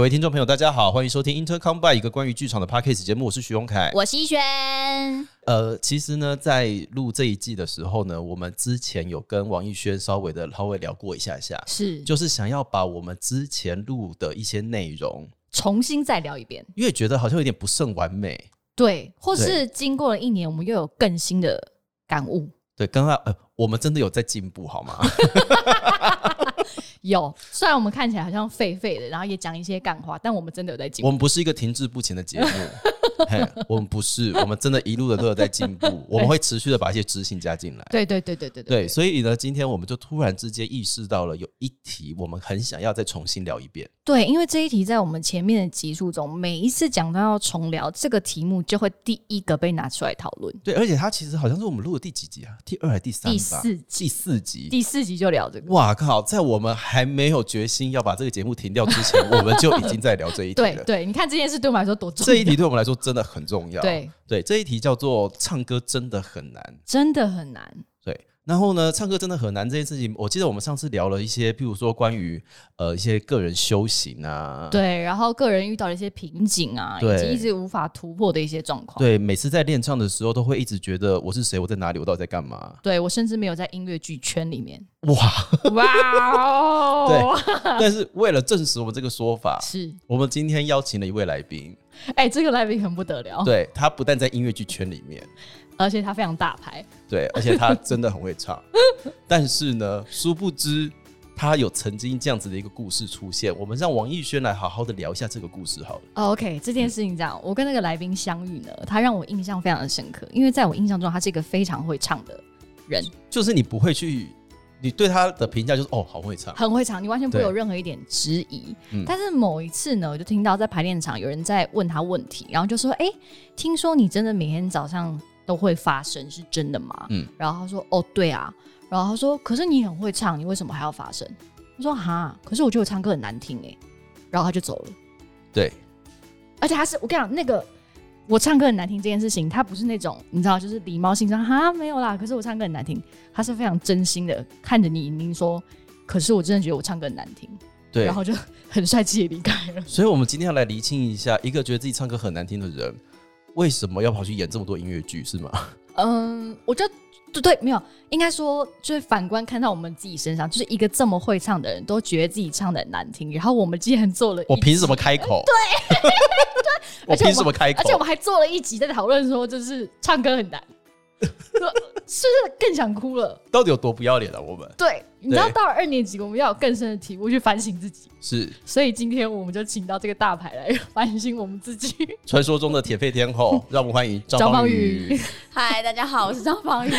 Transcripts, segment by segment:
各位听众朋友，大家好，欢迎收听 Intercom by 一个关于剧场的 podcast 节目，我是徐荣凯。我是一轩，呃，其实呢，在录这一季的时候呢，我们之前有跟王艺轩稍微的稍微聊过一下下，是就是想要把我们之前录的一些内容，重新再聊一遍，因为觉得好像有点不甚完美。对，或是经过了一年，我们又有更新的感悟。对，刚刚呃，我们真的有在进步，好吗？有，虽然我们看起来好像废废的，然后也讲一些干话，但我们真的有在进步。我们不是一个停滞不前的节目，嘿，我们不是，我们真的一路的都有在进步，我们会持续的把一些知性加进来。对对对对对对，所以呢，今天我们就突然之间意识到了有一题，我们很想要再重新聊一遍。对，因为这一题在我们前面的集数中，每一次讲到要重聊这个题目，就会第一个被拿出来讨论。对，而且它其实好像是我们录的第几集啊？第二还是第三四集第四集。第四集就聊这个。哇靠！在我们还没有决心要把这个节目停掉之前，我们就已经在聊这一题了。对对，你看这件事对我们来说多重要。这一题对我们来说真的很重要。对，对，这一题叫做唱歌真的很难。真的很难。对，然后呢，唱歌真的很难这件事情，我记得我们上次聊了一些，譬如说关于呃一些个人修行啊，对，然后个人遇到的一些瓶颈啊，以及一直无法突破的一些状况。对，每次在练唱的时候，都会一直觉得我是谁，我在哪里，我到底在干嘛？对我甚至没有在音乐剧圈里面。哇！哇哦！但是为了证实我们这个说法，是，我们今天邀请了一位来宾，哎、这个来宾很不得了，对他不但在音乐剧圈里面，而且他非常大牌。对，而且他真的很会唱。但是呢，殊不知他有曾经这样子的一个故事出现。我们让王艺轩来好好的聊一下这个故事好了。哦 OK，这件事情这样，我跟那个来宾相遇呢，他让我印象非常的深刻，因为在我印象中，他是一个非常会唱的人，就是你不会去，你对他的评价就是哦，好会唱。很会唱，你完全不会有任何一点质疑。嗯但是某一次呢，我就听到在排练场有人在问他问题，然后就说：“哎、听说你真的每天早上都会发声，是真的吗？”嗯然后他说：“哦，对啊。”然后他说：“可是你很会唱，你为什么还要发声？”他说：“哈，可是我觉得我唱歌很难听哎。”然后他就走了。对，而且他是我跟你讲，那个我唱歌很难听这件事情，他不是那种你知道，就是礼貌性上哈没有啦，可是我唱歌很难听，他是非常真心的看着你，您说，可是我真的觉得我唱歌很难听，对然。后就很帅气的离开了。所以，我们今天要来厘清一下，一个觉得自己唱歌很难听的人，为什么要跑去演这么多音乐剧，是吗？嗯，我觉得对对，没有，应该说就是反观看到我们自己身上，就是一个这么会唱的人，都觉得自己唱的很难听，然后我们竟然做了，我凭什么？开口？对，我凭什么开口而且？我们还做了一集在讨论说，就是唱歌很难，是不是更想哭了？到底有多不要脸啊？我们对，你知道到了二年级，我们要有更深的体悟去反省自己，是所以今天我们就请到这个大牌来反省我们自己。传说中的铁肺天后，让我们欢迎张张方宇。嗨，大家好，我是张方宇。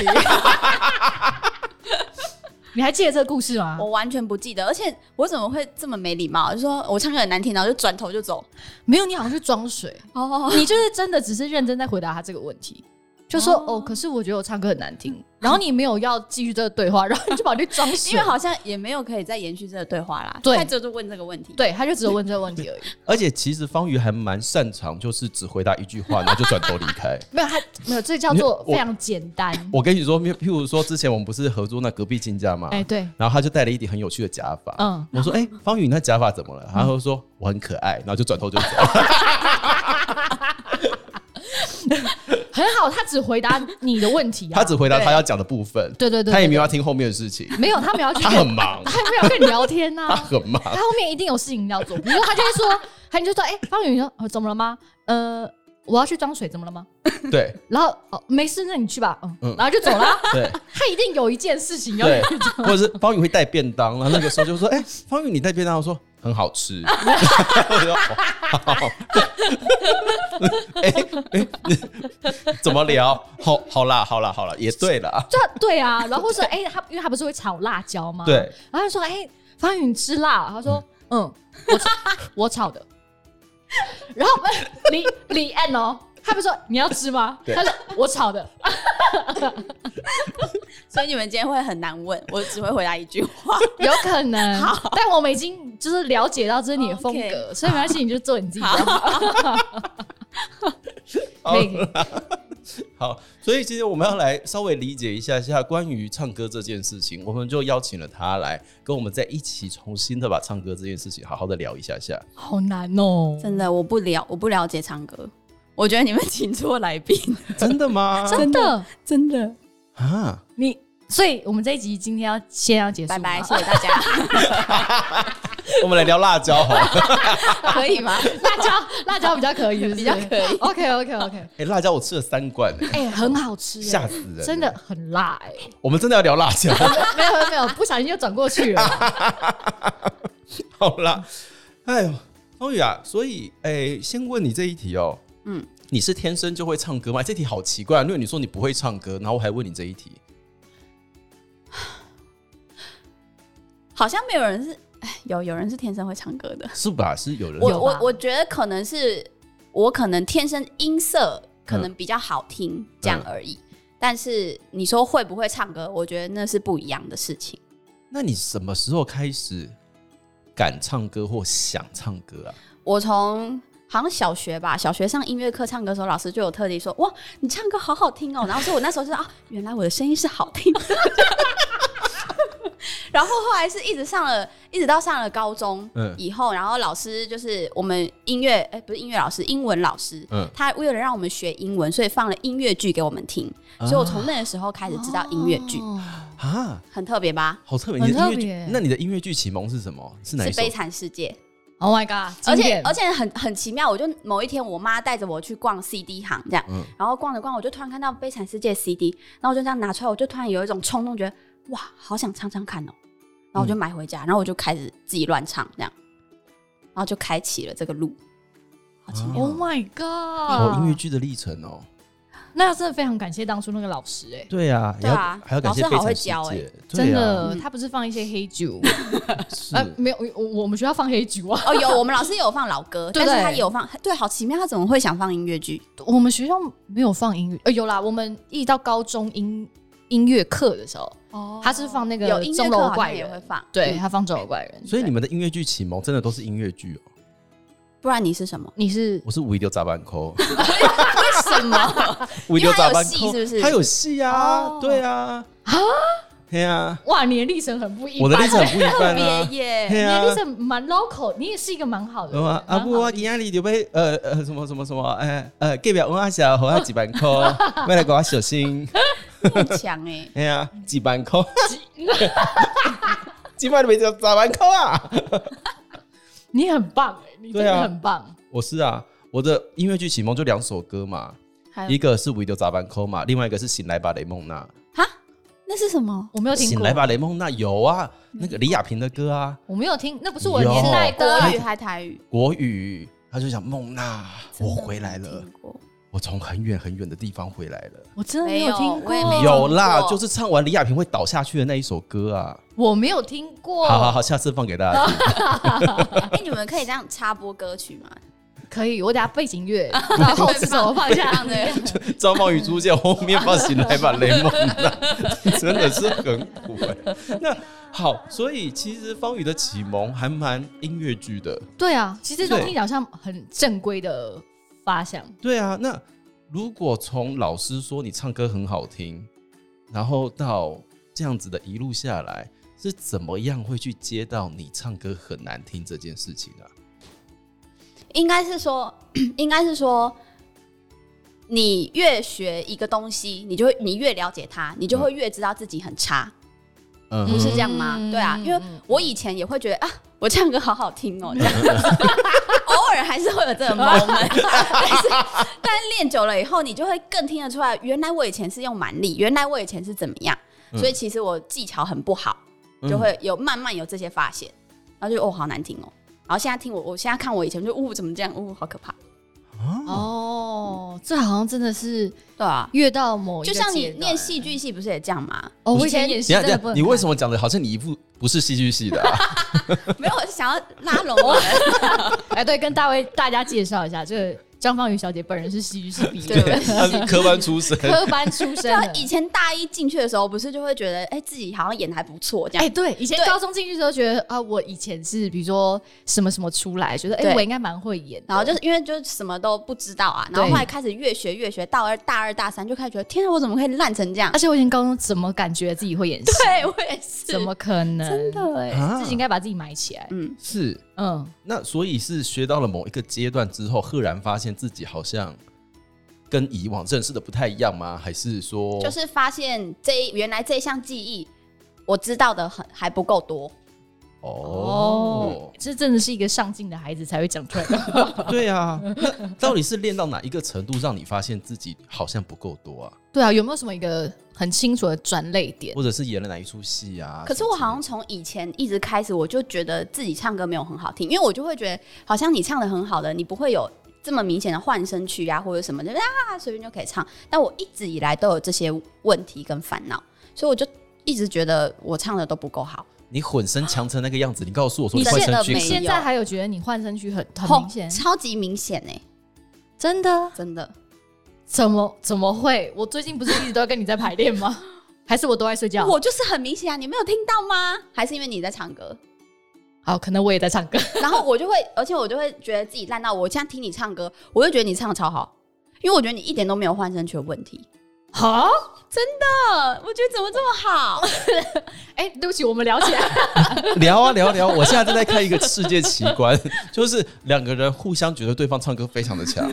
你还记得这个故事吗？我完全不记得，而且我怎么会这么没礼貌？就说我唱歌很难听，然后就转头就走。没有，你好像是装水，哦，你就是真的只是认真在回答他这个问题，就说哦哦可是我觉得我唱歌很难听，然后你没有要继续这个对话，然后你就把去装死，因为好像也没有可以再延续这个对话啦。对他就就问这个问题。对，他就只有问这个问题而已，而且其实方瑜还蛮擅长，就是只回答一句话，然后就转头离开。没有他没有，这叫做非常简单。我跟你说，譬譬如说，之前我们不是合作那隔壁亲家嘛，哎，对，然后他就戴了一顶很有趣的假发。嗯，我说：“哎、方宇，你那假发怎么了？”然后他说：“我很可爱。”然后就转头就走。很好，他只回答你的问题啊，他只回答他要讲的部分，对对对，他也没有有要听后面的事情，没有，他没有要去 他很忙，他没有跟你聊天呐、他很忙。他后面一定有事情要做，比如说他就会说，他就说，哎、方宇，你说、哦、怎么了吗？呃，我要去装水，怎么了吗？对。然后哦，没事，那你去吧，嗯，嗯。然后就走了。啊。对。他一定有一件事情要去做，，或者是方宇会带便当，然后那个时候就说：“哎、方宇你带便当。”我说：“很好吃。”我说：“哦好。”哎哎，怎么聊？好好啦，好啦，好啦，也对啦。对啊对啊。然后或者哎、他因为他不是会炒辣椒吗？对。然后说，哎、方宇你吃辣？他说，嗯，我炒我炒的。然后李李安哦，他不是说你要吃吗？他说我炒的。所以你们今天会很难问，我只会回答一句话。有可能，但我们已经就是了解到这是你的风格所以没关系，你就做你自己就好。好，所以今天我们要来稍微理解一下下关于唱歌这件事情，我们就邀请了他来跟我们在一起重新的把唱歌这件事情好好的聊一下下。好难哦，真的我不了，我不了解唱歌，我觉得你们请错来宾，真的吗？真的。真的。啊，你，所以我们这一集今天要先要结束，拜拜，谢谢大家，我们来聊辣椒好了。可以吗？辣椒，辣椒比较可以比较可以。OK OK OK，哎、辣椒我吃了三罐、哎哎、很好吃、吓死人真的很辣哎、我们真的要聊辣椒。没有没有没有，不小心就转过去了。好啦，哎呦，方宇啊，所以哎、先问你这一题哦，嗯，你是天生就会唱歌吗？这题好奇怪、啊，因为你说你不会唱歌，然后我还问你这一题。好像没有人是，哎，有有人是天生会唱歌的。是吧？是有人我我我觉得可能是我可能天生音色可能比较好听、这样而已。但是你说会不会唱歌，我觉得那是不一样的事情。那你什么时候开始敢唱歌或想唱歌啊？我从好像小学吧，小学上音乐课唱歌的时候，老师就有特地说：“哇，你唱歌好好听哦。”然后所以我那时候就说：“啊，原来我的声音是好听的。”然后后来是一直上了，一直到上了高中嗯以后，然后老师就是我们音乐，哎、不是音乐老师，英文老师，嗯他为了让我们学英文，所以放了音乐剧给我们听，所以我从那个时候开始知道音乐剧，哦啊，很特别吧？好特别！很你的音乐剧特别，那你的音乐剧启蒙是什么？是哪一首是悲？惨世界，Oh my god！而且而且很很奇妙，我就某一天我妈带着我去逛 CD 行，这样，嗯然后逛着逛，我就突然看到《悲惨世界》CD，然后我就这样拿出来，我就突然有一种冲动，觉得哇，好想唱唱看哦，然后我就买回家，然后我就开始自己乱唱，这样，然后就开启了这个路，好奇妙。Oh my 哦，god！音乐剧的历程哦。那真的非常感谢当初那个老师哎、对啊，对啊。还要感谢老师好会教欸。界，真的，嗯他不是放一些黑酒，是。呃，没有，我我们学校放黑酒啊，哦，有我们老师也有放老歌，对 但是他也有放，对，好奇妙，他怎么会想放音乐剧？我们学校没有放音乐，呃，有啦，我们一直到高中音音乐课的时候，哦。他是放那个有音乐钟楼课好怪人。像也会放，对嗯他放钟楼怪人，所以你们的音乐剧启蒙真的都是音乐剧哦。不然你是什么？你是我是五一六杂班扣，为什么？五一六杂班扣。有戏是不是？他有戏啊哦，对啊，啊？对啊，哇，你的历程很不一般，我的历程很不一特别般啊。耶！对你的历啊，程蛮 local，你也是一个蛮好的人，啊，啊不，蛮好的。我今仔日就被呃呃什么什么什么，哎呃，隔壁我阿小和他几万块，要来给我小心，很强哎，哎呀，几万块，几？万都没叫杂班扣啊。你很棒哎，你真的很棒。我是啊，我的音乐剧启蒙就两首歌嘛，一个是五一六杂班扣嘛，另外一个是醒来吧雷梦娜。哈，那是什么？我没有听过醒来，吧雷梦娜有啊，那个李亚平的歌啊，我没有听，那不是我的年代歌语还台语？国语，他就讲梦娜，我回来了我从很远很远的地方回来了。我真的没没有有听过，我也没有啦，就是唱完李亚平会倒下去的那一首歌啊。我没有听过。好好好，下次放给大家听。哎，你们可以这样插播歌曲吗？可以，我等下背景乐，然后是什么放下？对，张茂宇出现，后面放醒来吧雷梦娜，真的是很苦哎、那好，所以其实方宇的启蒙还蛮音乐剧的。对啊，其实都对听起来好像很正规的发想。对啊，那如果从老师说你唱歌很好听，然后到这样子的一路下来，是怎么样会去接到你唱歌很难听这件事情啊？应该是说，应该是说，你越学一个东西，你就会你越了解它，你就会越知道自己很差，嗯不是这样吗？嗯对啊，因为我以前也会觉得啊，我唱歌好好听哦，这样 偶尔还是会有这种 moment，但是但是练久了以后，你就会更听得出来，原来我以前是用蛮力，原来我以前是怎么样，嗯。所以其实我技巧很不好，就会有慢慢有这些发现，然后就哦好难听哦，然后现在听我，我现在看我以前就呜怎么这样，呜好可怕，哦，这好像真的是对啊。越到某一就像你念戏剧系不是也这样吗？哦，我以前演戏等一下等一下，真的不你为什么？么讲的好像你一副不是戏剧系的、啊？没有，我是想要拉拢。哎，对，跟大卫大家介绍一下，这个张芳宇小姐本人是戏剧系毕业对的，他是 科班出身，科班出身。以前大一进去的时候，不是就会觉得，哎、自己好像演的还不错，这样。哎、对，以前高中进去的时候觉得啊，我以前是比如说什么什么出来，觉得哎、对我应该蛮会演。然后就是因为就是什么都不知道啊，然后对后来开始越学越学，到二大二大三就开始觉得，天啊，我怎么可以烂成这样而？且我以前高中怎么感觉自己会演戏？对我也是，怎么可能？真的哎、啊自己应该把自己埋起来。嗯，是嗯，那所以是学到了某一个阶段之后，赫然发现自己好像跟以往认识的不太一样吗？还是说就是发现这一原来这一项技艺我知道的很还不够多，哦？这真的是一个上进的孩子才会讲出来的话。对啊，那到底是练到哪一个程度，让你发现自己好像不够多啊？对啊，有没有什么一个很清楚的转类点？或者是演了哪一出戏啊？可是我好像从以前一直开始，我就觉得自己唱歌没有很好听，因为我就会觉得好像你唱的很好的，你不会有这么明显的换声区啊或者什么的啊，随便就可以唱。但我一直以来都有这些问题跟烦恼，所以我就一直觉得我唱的都不够好。你混声强成那个样子，你告诉我说你换现声区可在没有现在还有觉得你换声区很很明显？超级明显哎、真的？真的。怎么怎么会？我最近不是一直都跟你在排练吗？还是我都在睡觉？我就是很明显啊，你没有听到吗？还是因为你在唱歌？好，可能我也在唱歌。然后我就会，而且我就会觉得自己烂到，我现在听你唱歌，我就觉得你唱的超好，因为我觉得你一点都没有换声区的问题。好，真的，我觉得怎么这么好？哎、对不起，我们聊起来。聊啊聊聊。我现在正在看一个世界奇观，就是两个人互相觉得对方唱歌非常的强。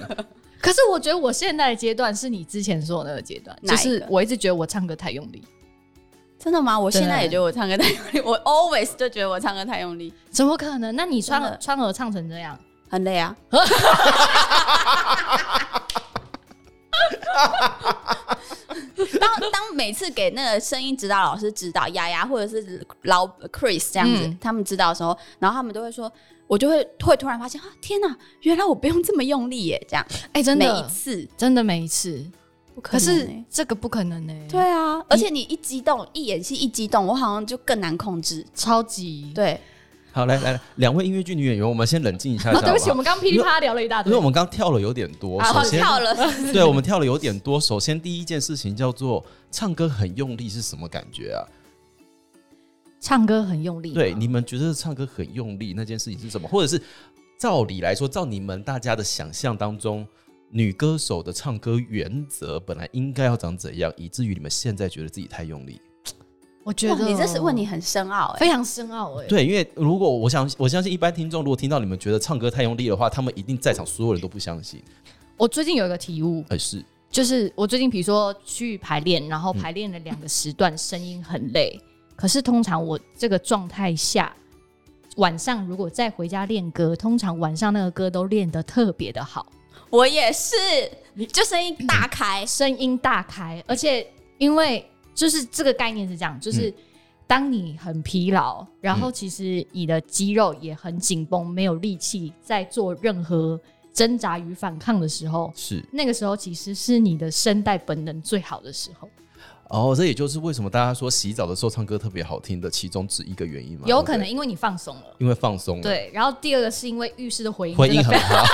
可是我觉得我现在的阶段是你之前说的那个阶段，就是我一直觉得我唱歌太用力，真的吗？我现在也觉得我唱歌太用力，我 always 就觉得我唱歌太用力，怎么可能？那你穿真的。川儿唱成这样，很累啊。当当每次给那个声音指导老师指导雅雅或者是老 Chris 这样子，嗯。他们指导的时候，然后他们都会说，我就会会突然发现啊，天哪，原来我不用这么用力耶！这样哎、真的每的一次，真的每一次，不可是这个不可能呢、对啊，而且你一激动，一演戏一激动，我好像就更难控制。超级。对，好，来来来，两位音乐剧女演员，我们先冷静一下下哦，对不起，我们刚刚噼里啪啦聊了一大堆因为我。们刚跳了有点多。啊首先，跳了，对我们跳了有点多。首先，第一件事情叫做唱歌很用力是什么感觉啊？唱歌很用力，对，你们觉得唱歌很用力那件事情是什么？或者是照理来说，照你们大家的想象当中，女歌手的唱歌原则本来应该要长怎样，以至于你们现在觉得自己太用力？我觉得你这是问你很深奥哎。非常深奥哎、对，因为如果我想，我相信一般听众如果听到你们觉得唱歌太用力的话，他们一定在场所有人都不相信。我最近有一个体悟，而是就是我最近比如说去排练，然后嗯排练了两个时段，声音很累。可是通常我这个状态下，晚上如果再回家练歌，通常晚上那个歌都练得特别的好，我也是，就声音大开，声音大开，而且因为就是这个概念是这样，就是当你很疲劳，然后其实你的肌肉也很紧绷，没有力气在做任何挣扎与反抗的时候，是。那个时候其实是你的声带本能最好的时候。哦，这也就是为什么大家说洗澡的时候唱歌特别好听的其中之一个原因嘛。有可能因为你放松了。因为放松了，，对，然后第二个是因为浴室的回音回音很好。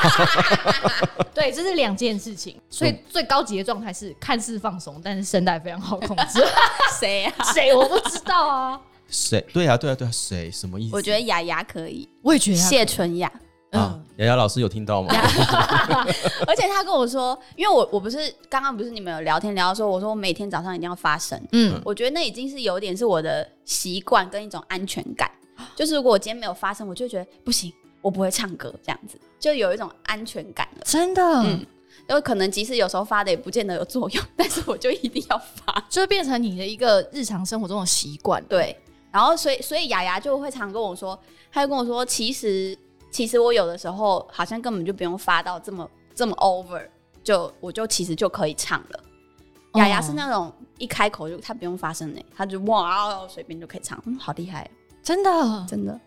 对，这是两件事情。所以嗯最高级的状态是看似放松，但是声带非常好控制。谁啊？谁我不知道啊，谁？对啊，对啊，对啊，谁？什么意思？我觉得雅雅可以，我也觉得谢纯雅。啊嗯，，雅雅老师有听到吗？而且他跟我说，因为我我不是刚刚不是你们有聊天聊到说，我说我每天早上一定要发声，嗯，我觉得那已经是有点是我的习惯跟一种安全感。就是如果我今天没有发声，我就觉得不行，我不会唱歌这样子，就有一种安全感了。真的，嗯有可能即使有时候发的也不见得有作用，但是我就一定要发。就会变成你的一个日常生活中的习惯。，对，然后所以所以雅雅就会常跟我说，她就跟我说，其实其实我有的时候好像根本就不用发到这么这么 over，就我就其实就可以唱了。哦雅雅是那种一开口就她不用发声呢，她就哇随便就可以唱，嗯，好厉害，真的，真的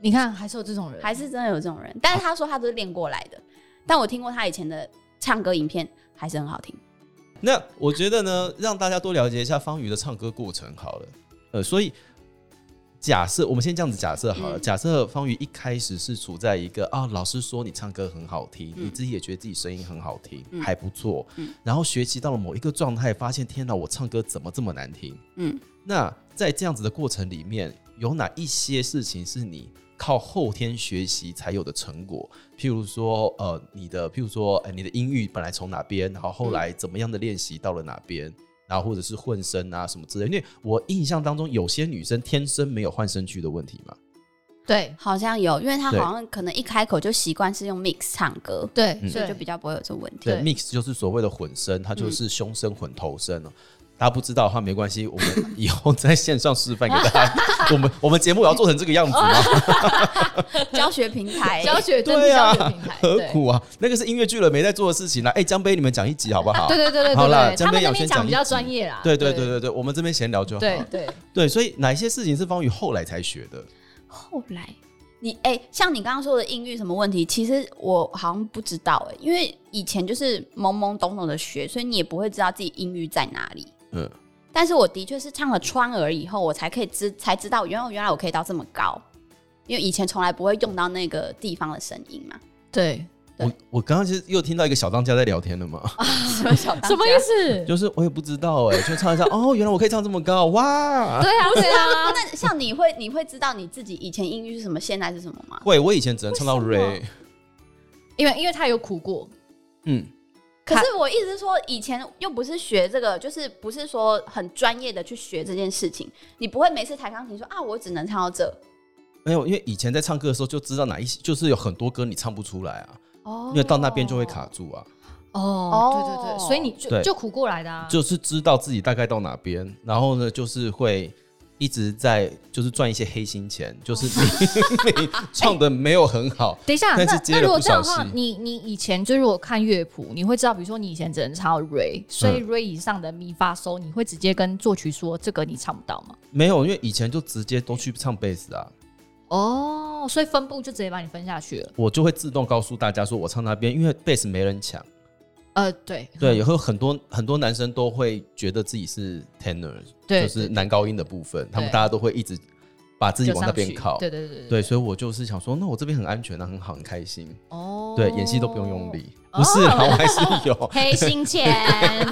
你看还是有这种人，还是真的有这种人。但是她说她都是练过来的，但我听过她以前的唱歌影片，还是很好听。那我觉得呢，让大家多了解一下方瑜的唱歌过程好了。呃，所以假设我们先这样子假设好了，嗯假设方瑜一开始是处在一个啊，老师说你唱歌很好听，嗯你自己也觉得自己声音很好听，嗯还不错，嗯然后学习到了某一个状态，发现天哪，我唱歌怎么这么难听？嗯，那在这样子的过程里面，有哪一些事情是你靠后天学习才有的成果？譬如说，呃，你的譬如说，哎、你的音域本来从哪边，然后后来怎么样的练习到了哪边？然后或者是混声啊什么之类，因为我印象当中有些女生天生没有换声区的问题嘛，对。好像有，因为她好像可能一开口就习惯是用 mix 唱歌，对，嗯。所以就比较不会有这个问题。mix 就是所谓的混声，它就是胸声混头声哦。大家不知道的话没关系，我们以后在线上示范给大家。我们我们节目也要做成这个样子吗？教学平台，教学真对啊是教学平台，何苦啊？那个是音乐剧了没在做的事情啦。哎，江杯你们讲一集好不好？对对对对好啦对对，江他们那边讲比较专业啦。对对对对对，我们这边闲聊就好。对对，对，所以哪一些事情是方宇后来才学的？后来你哎、像你刚刚说的音域什么问题，其实我好像不知道哎、因为以前就是懵懵懂懂的学，所以你也不会知道自己音域在哪里。嗯，但是我的确是唱了川儿以后，我才可以知才知道，原来原来我可以到这么高，因为以前从来不会用到那个地方的声音嘛。对，对我我刚刚其实又听到一个小当家在聊天了嘛，什么小当家什么意？思？就是我也不知道哎，就唱一下哦，原来我可以唱这么高哇！对啊对啊，那像你会你会知道你自己以前音域是什么，现在是什么吗？会，我以前只能唱到 re，因为因为他有苦过，嗯，可是我意思是说，以前又不是学这个，就是不是说很专业的去学这件事情，你不会每次弹钢琴说啊，我只能唱到这。没有，因为以前在唱歌的时候就知道哪一些，就是有很多歌你唱不出来啊，哦因为到那边就会卡住啊，哦，对对对，所以你就就苦过来的啊，就是知道自己大概到哪边，然后呢，就是会一直在就是赚一些黑心钱，就是明明唱的没有很好，等一下，那那如果这样的话，你你以前就是我看乐谱，你会知道，比如说你以前只能唱到 re，所以嗯 re 以上的咪发嗦，你会直接跟作曲说这个你唱不到吗？没有，因为以前就直接都去唱贝斯啊，哦，所以分布就直接把你分下去了。我就会自动告诉大家说我唱那边，因为贝斯没人抢，呃，对对，也会有很多很多男生都会觉得自己是 tenor，对，就是男高音的部分，他们大家都会一直把自己往那边靠，对对对对，所以我就是想说，那我这边很安全啊，很好，很开心。哦，对，演戏都不用用力，哦。不是啦，我还是有。黑心钱，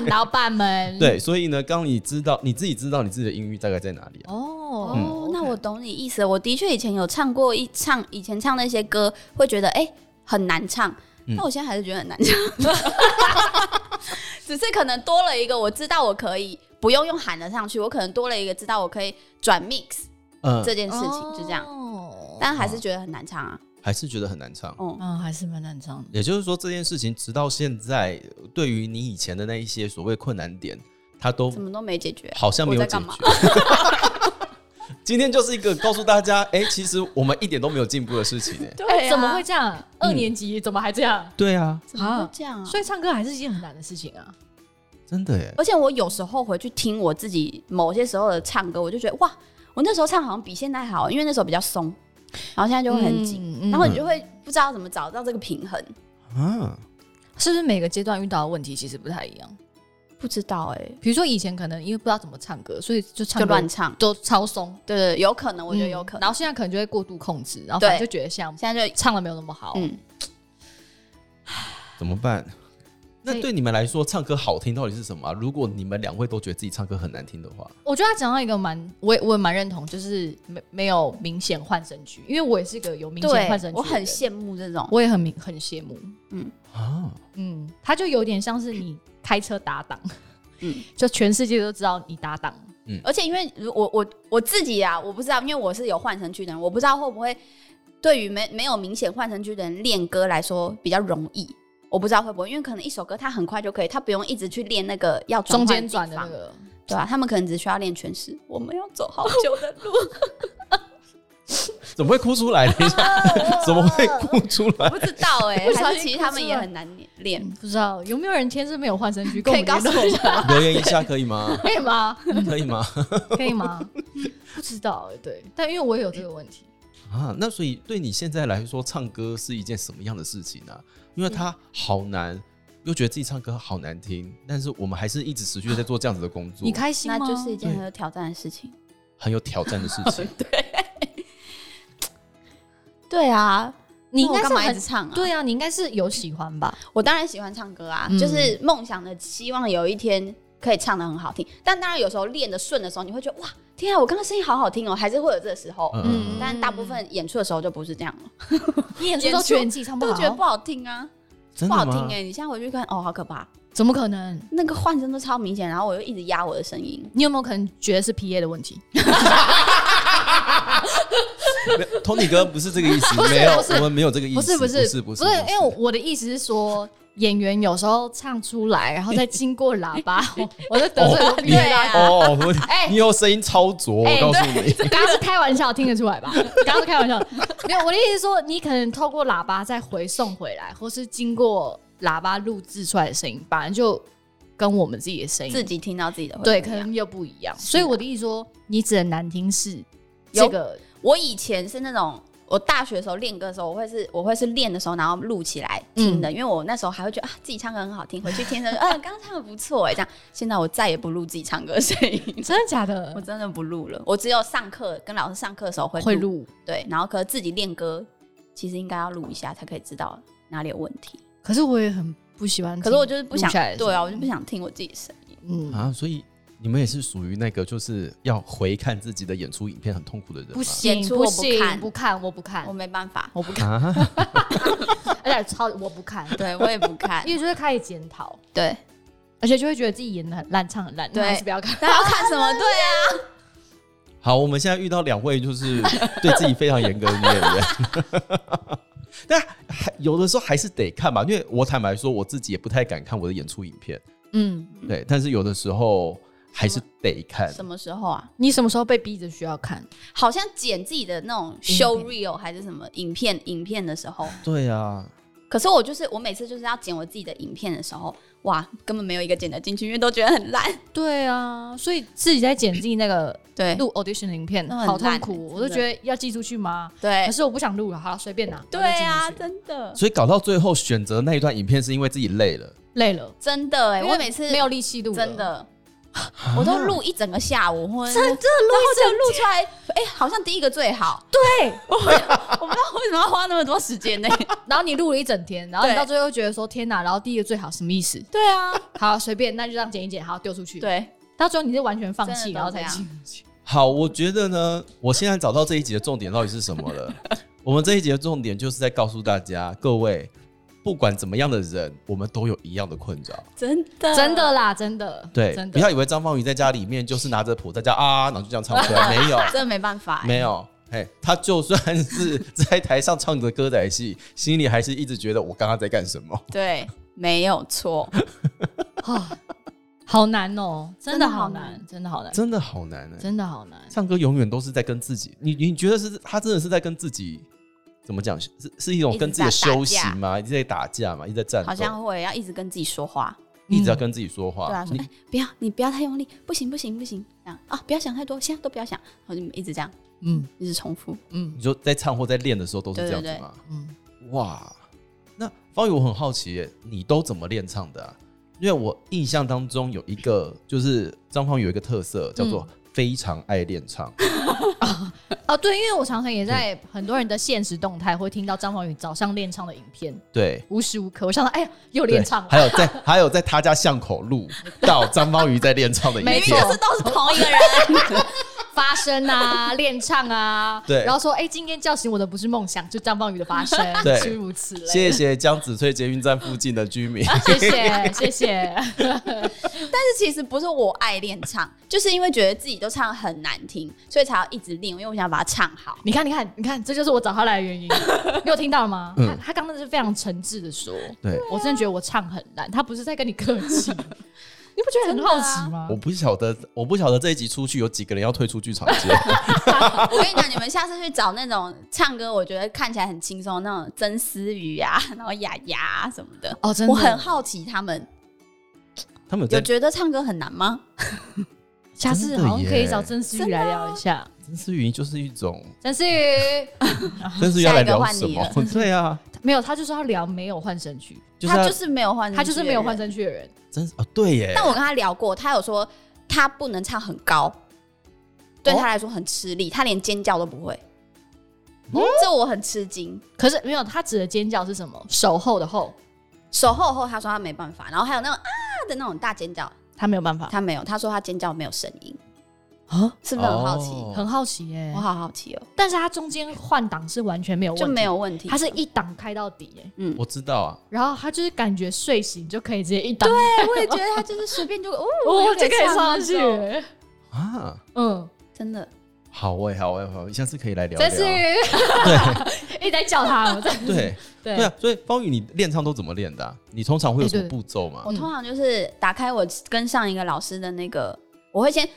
老板们。对，所以呢，刚刚你知道你自己知道你自己的音域大概在哪里啊？哦，哦，那我懂你意思了。我的确以前有唱过一唱，以前唱那些歌会觉得哎、很难唱，嗯那我现在还是觉得很难唱，只是可能多了一个我知道我可以不用用喊了上去，我可能多了一个知道我可以转 mix 嗯，这件事情，就这样，哦，但还是觉得很难唱啊。还是觉得很难唱。嗯，嗯，还是蛮难唱的。也就是说，这件事情直到现在，对于你以前的那一些所谓困难点，他都怎么都没解决，好像没有解决。今天就是一个告诉大家，哎、其实我们一点都没有进步的事情、哎，对啊怎么会这样？二年级怎么还这样？对啊，怎么会这样啊？所以唱歌还是一件很难的事情啊。真的耶。而且我有时候回去听我自己某些时候的唱歌，我就觉得哇，我那时候唱好像比现在好，因为那时候比较松，然后现在就会很紧，嗯嗯然后你就会不知道怎么找到这个平衡。嗯，是不是每个阶段遇到的问题其实不太一样？不知道哎、比如说以前可能因为不知道怎么唱歌，所以就唱歌就乱唱，都超松，对对，对有可能，我觉得有可能。嗯然后现在可能就会过度控制，然后反正就觉得像现在就唱的没有那么好。嗯，怎么办？那对你们来说，唱歌好听到底是什么啊、如果你们两位都觉得自己唱歌很难听的话，我觉得他讲到一个蛮，我也我也蛮认同，就是没没有明显换声区，因为我也是个有明显对换声，区，我很，羡慕这种。我也很明很羡慕。嗯啊，嗯，他就有点像是你开车打档，嗯，就全世界都知道你搭档。而且因为如我我我自己啊，我不知道，因为我是有换声区的人，我不知道会不会对于没没有明显换声区的人练歌来说比较容易。我不知道会不会，因为可能一首歌它很快就可以，他不用一直去练那个要转中间转的那个，对啊，他们可能只需要练诠释。我们要走好久的路，怎么会哭出来？等一下，怎么会哭出来？不知道哎、其实他们也很难练。不知道有没有人天生没有换声区？跟可以告诉我一下，留言一下可以吗？可以吗？可以吗？可以吗？不知道哎，对，但因为我也有这个问题，啊，那所以对你现在来说，唱歌是一件什么样的事情呢、因为它好难，又觉得自己唱歌好难听，但是我们还是一直持续在做这样子的工作，你开心吗？那就是一件很有挑战的事情。很有挑战的事情。对，对啊，你应那我干嘛一该是很直唱啊？对啊，你应该是有喜欢吧？我当然喜欢唱歌啊，嗯就是梦想的希望有一天可以唱的很好听。但当然有时候练的顺的时候，你会觉得哇，天啊，我刚刚声音好好听哦，还是会有这个时候。嗯嗯但大部分演出的时候就不是这样了，你 演出都觉得你自己唱不好，都觉得不好听啊，真的吗？不好听哎、你现在回去看，哦，好可怕，怎么可能？那个换声都超明显，然后我又一直压我的声音。你有没有可能觉得是 PA 的问题？Tony 哥不是这个意思，没有我们没有这个意思，不是不是不是不是，不是，因为我的意思是说，演员有时候唱出来，然后再经过喇叭，我我在得罪了你别人。哦，哎你有声音超浊，哎我告诉你，刚刚是开玩笑，听得出来吧？刚刚是开玩笑，没有。我的意思是说，你可能透过喇叭再回送回来，或是经过喇叭录制出来的声音，本来就跟我们自己的声音自己听到自己的会对，可能又不一样。所以我的意思说，你指的难听是这个我以前是那种，我大学的时候练歌的时候，我会是我会是练的时候，然后录起来听的，因为我那时候还会觉得啊自己唱歌很好听，回去听的时候，啊刚 刚唱的不错哎，这样。现在我再也不录自己唱歌的声音，真的假的 我？真的不录了，我只有上课跟老师上课的时候会会录，对，然后可是自己练歌，其实应该要录一下才可以知道哪里有问题。可是我也很不喜欢。可是我就是不想，对啊，我就不想听我自己的声音。嗯，啊，所以你们也是属于那个就是要回看自己的演出影片很痛苦的人吗？不行演出我不不行，看。不看，我不看。我，没办法，我不看，啊，而且超我不看，对我也不看。因，为就会开始检讨，对，而且就会觉得自己演的很烂，唱很烂，对。那还是不要看。大家要看什么？对啊，好，我们现在遇到两位就是对自己非常严格的女演员，但还有的时候还是得看吧，因为我坦白说，我自己也不太敢看我的演出影片，嗯，对，但是有的时候还是得看。什么时候啊？你什么时候被逼着需要看？好像剪自己的那种 show reel 还是什么影片影片的时候，对啊，可是我就是我每次就是要剪我自己的影片的时候，哇，根本没有一个剪得进去，因为都觉得很烂。对啊，所以自己在剪自己那个对录 audition 的影片，那很烂好痛苦，欸我都觉得要寄出去吗？对可是我不想录了，好随便拿。对啊，真的所以搞到最后选择那一段影片是因为自己累了，累了，真的哎、因为我每次没有力气录，真。的。我都录一整个下午，或者真的然后就录出来，哎、好像第一个最好。对，我不知道为什么要花那么多时间呢？然后你录了一整天，然后你到最后觉得说天哪，然后第一个最好什么意思？对啊，好随便，那就这样剪一剪，好丢出去。，对，到最后你是完全放弃，然后才这样寄出去。好，我觉得呢，我现在找到这一集的重点到底是什么了。我们这一集的重点就是在告诉大家，各位，不管怎么样的人，我们都有一样的困扰。真的真的啦，真的，对，真的。不要以为张方宇在家里面就是拿着谱在家啊，然后就这样唱出来，没有，真的没办法、欸，没有。哎，他就算是在台上唱着歌仔戏，心里还是一直觉得我刚刚在干什么。对，没有错。啊，好难哦，真的真的好好难，真的好难，真的好难哎、真的好难。唱歌永远都是在跟自己，你你觉得是他真的是在跟自己怎么讲？是是一种跟自己的修行吗？一直在打架嘛，一直在战斗，好像会要一直跟自己说话，一直要跟自己说话。对啊，说你哎、不要，你不要太用力，不行不行不行，这样啊，不要想太多，现在都不要想，然后就一直这样，嗯一直重复。嗯你说在唱或在练的时候都是这样子吗？嗯，哇，那方宇，我很好奇耶，你都怎么练唱的啊？因为我印象当中有一个，就是张方宇有一个特色叫做非常爱练唱。哦对，因为我常常也在很多人的现实动态会听到张方宇早上练唱的影片，对，无时无刻我想到，哎呀，又练唱了，还有在还有在他家巷口录到张方宇在练唱的影片。明明就。是都是同一个人，发声啊，练唱啊，对然后说，哎，今天叫醒我的不是梦想，就张方宇的发声，对诸如此类。谢谢江子翠捷运站附近的居民。谢谢谢谢，但是其实不是我爱练唱，就是因为觉得自己都唱得很难听，所以才要一直练，因为我想把它唱好。你看你看你看，这就是我找他来的原因。你有听到吗？嗯他他刚刚是非常诚挚的说，对，我真的觉得我唱很烂，他不是在跟你客气，你不觉得很好奇吗我？不晓得，我不晓得这一集出去有几个人要退出剧场界。我跟你讲，你们下次去找那种唱歌，我觉得看起来很轻松那种曾思雨啊，然后雅雅啊什么的。哦，真的，我很好奇他们他们有觉得唱歌很难吗？下次好像可以找真曾思雨来聊一下。曾思雨就是一种，曾思雨 曾思云要来聊下一什个换你？么 对啊，没有，他就是要聊没有换声区，就是要他就是没有换，他就是没有换。声区的人。真是哦，对耶。但我跟他聊过，他有说他不能唱很高，对哦他来说很吃力，他连尖叫都不会。这我很吃惊。可是没有，他指的尖叫是什么？守候的候，守候后，他说他没办法，然后还有那种啊的那种大尖叫，他没有办法。他没有，他说他尖叫没有声音，啊，是不是很好奇？哦。很好奇耶、我好好奇哦，但是他中间换挡是完全没有问题，就没有问题。他是一档开到底耶、嗯，我知道啊，然后他就是感觉睡醒就可以直接一档，对，我也觉得他就是随便就哦，我，就可以上去啊，嗯，真的。好哎、好哎、好，下次可以来聊这是对。一直在叫他，我在对。对。对啊，所以方宇，你练唱都怎么练的啊、你通常会有什么步骤吗？我通常就是打开我跟上一个老师的那个，我会先，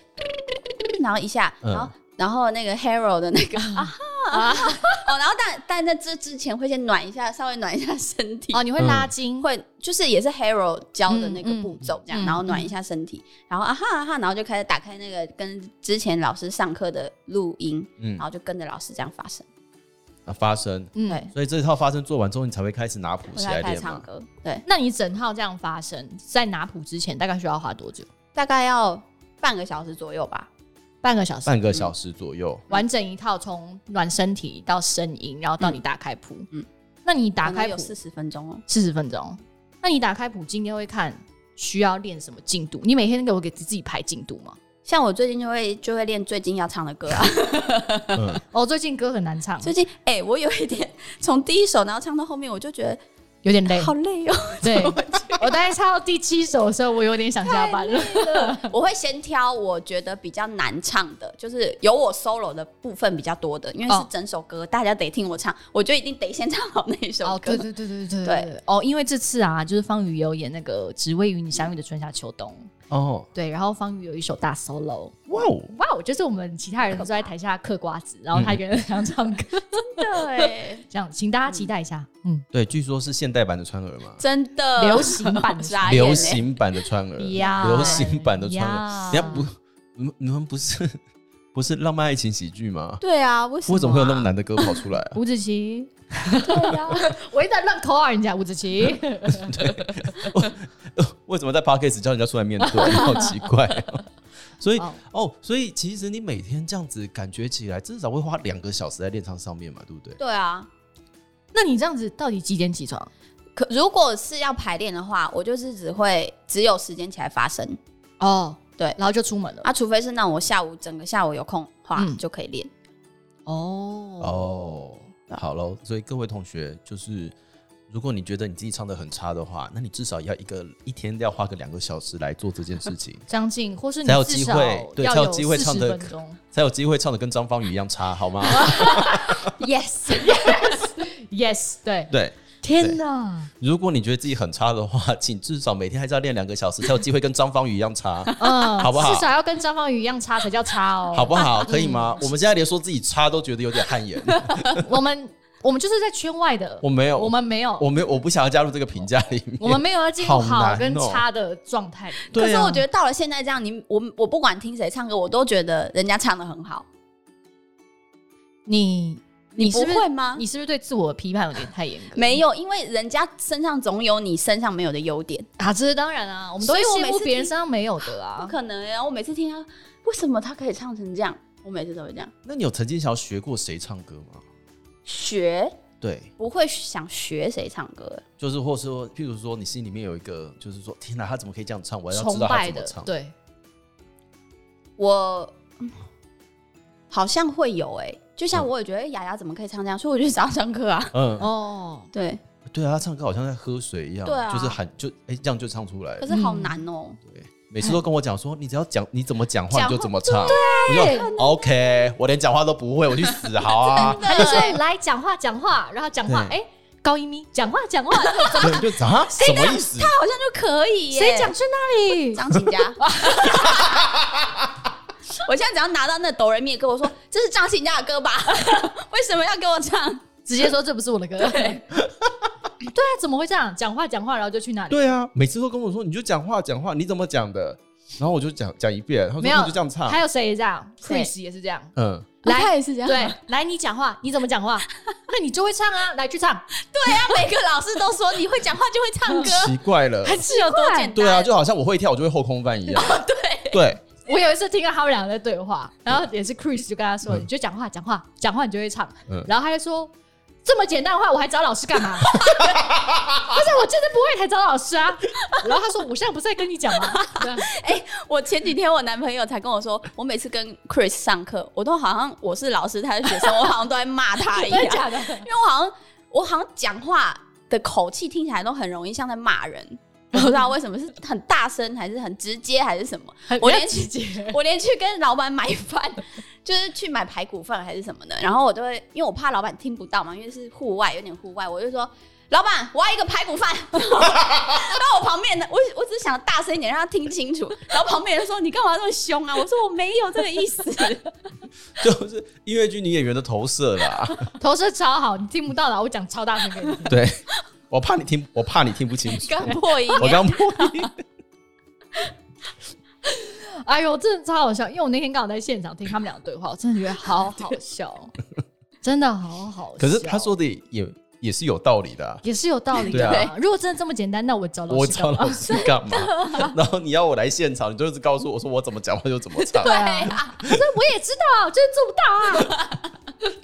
然后一下，嗯。然后然后那个 Hero 的那个 啊哈啊 哈哦，然后但但在这之前会先暖一下，稍微暖一下身体，哦，你会拉筋，会就是也是 Hero 教的那个步骤这样，嗯嗯然后暖一下身体，然后啊哈啊哈，然后就开始打开那个跟之前老师上课的录音，嗯然后就跟着老师这样发声，啊，发声。嗯对，所以这一套发声做完之后，你才会开始拿谱起来练嘛。唱歌，对，那你整套这样发声，在拿谱之前大概需要花多久？大概要半个小时左右吧。半个小时，半个小时左右。完整一套从暖身体到声音，然后到你打开谱。嗯嗯，那你打开有四十分钟哦。四十分钟，那你打开谱今天会看需要练什么进度？你每天给我给自己排进度吗？像我最近就会就会练最近要唱的歌啊。嗯，哦，最近歌很难唱，最近哎、我有一点从第一首然后唱到后面，我就觉得有点累。好累哦。对，我大概唱到第七首的时候，我有点想下班了。我会先挑我觉得比较难唱的，就是有我 solo 的部分比较多的，因为是哦整首歌，大家得听我唱，我就一定得先唱好那一首哦，歌。对对对对对对对。哦，因为这次啊，就是方宇有演那个《只为与你相遇的春夏秋冬》，哦，对，然后方宇有一首大 solo，哇哦，哇哦，就是我们其他人都在台下嗑瓜子，然后他一个人想唱歌，对，这样，请大家期待一下，嗯，对，据说是现代版的川儿嘛，真的。流行版的傻眼欸流行版的川儿，流行版的川儿。呀人家不，你们你们不是不是浪漫爱情喜剧吗？对啊，为什么、为什么会有那么？难的歌跑出来啊？吴子琪，对呀、我一直在乱口耳人家吴子琪，为什么在 podcast 叫人家出来面对？好奇怪哦。所以哦哦，所以其实你每天这样子感觉起来，至少会花两个小时在练唱上面嘛，对不对？对啊。那你这样子到底几点起床？可如果是要排练的话，我就是只会只有时间起来发声哦，对然后就出门了。啊，除非是那我下午整个下午有空的话、嗯就可以练。哦哦，好喽，所以各位同学，就是如果你觉得你自己唱的很差的话，那你至少要一个一天要花个两个小时来做这件事情，将近，或是你才有机会对才有要有40机会唱的。才有机会唱的 跟张方宇一样差，好吗？？Yes, yes, yes，对，对。天哪，如果你觉得自己很差的话，请至少每天还是要练两个小时，才有机会跟张方宇一样差，嗯，好不好至少要跟张方宇一样差才叫差哦。好不好？可以吗？我们现在连说自己差都觉得有点汗颜。我们我们就是在圈外的，我没有，我们没有，我没有，我不想要加入这个评价里面。我们没有要进入好跟差的状态里。可是我觉得到了现在这样，你我我不管听谁唱歌，我都觉得人家唱的很好。你你不会吗你是不是对自我的批判有点太严格？没有，因为人家身上总有你身上没有的优点，啊，这是当然啊，我们都会所以我每次羡慕别人身上没有的啊不啊。可能啊！我每次听他，为什么他可以唱成这样？我每次都会这样那你有曾经想要学过谁唱歌吗？学，对，不会想学谁唱歌。就是或是说，譬如说你心里面有一个，就是说，天哪，他怎么可以这样唱？我要知道他崇拜的怎么唱。，对，我嗯好像会有哎、就像我也觉得哎雅雅怎么可以唱这样，所以我就想要上课啊。嗯，哦，对，对啊，他唱歌好像在喝水一样，对啊就是喊就哎、这样就唱出来了。可是好难哦、对，每次都跟我讲说，你只要讲你怎么讲话讲你就怎么唱。我就 OK，我连讲话都不会，我去死好啊！他就说来讲话讲话，然后讲话，对哎，高一咪讲话讲话，对，就啊，什么意思？好像就可以耶、谁讲去那里？张琴家？我现在只要拿到那哆瑞咪的歌，我说这是张信家的歌吧？为什么要给我唱？直接说这不是我的歌。对，对啊，怎么会这样？讲话讲话，然后就去哪里？对啊，每次都跟我说，你就讲话讲话，你怎么讲的？然后我就讲讲一遍，他说没有就这样唱还。有谁也这样谁？Chris 也是这样。嗯，来他也是这样。对，来你讲话，你怎么讲话？那你就会唱啊，来去唱，对啊，每个老师都说你会讲话就会唱歌，奇怪了。是有多简单？对啊，就好像我会跳，我就会后空翻一样。对对，我有一次听到他们两个在对话，然后也是 Chris 就跟他说：“你就讲话，讲话，讲话，你就会唱。嗯然后他就说：“这么简单的话，我还找老师干嘛？” 他说：“我真的不会，才找老师啊。”然后他说：“我现在不是在跟你讲吗？”我前几天我男朋友才跟我说，我每次跟 Chris 上课，我都好像我是老师，他是学生，我好像都在骂他一 真的样，假的？因为我好像我好像讲话的口气听起来都很容易像在骂人，我 不知道为什么是很大声还是很直接还是什么。我连直接。我连去跟老板买饭，就是去买排骨饭还是什么的，然后我都会，因为我怕老板听不到嘛，因为是户外，有点户外，我就说。老板，我要一个排骨饭。然后我旁边的，我我只是想大声一点，让他听清楚。然后旁边人说：“你干嘛这么凶啊？”我说：“我没有这个意思。就是音乐剧女演员的投射啦。投射超好，你听不到的，我讲超大声给你听。对，我怕你听，我怕你听不清”楚。刚破音，我刚破音，哎呦，真的超好笑，因为我那天刚好在现场听他们俩的对话，我真的觉得好好笑，真的好好笑。可是他说的也也是有道理的啊。也是有道理的、啊如果真的这么简单，那我找老我师干嘛？找老师干嘛？然后你要我来现场，你就是告诉我说我怎么讲话就怎么唱对，啊，他说我也知道，就是做不到啊。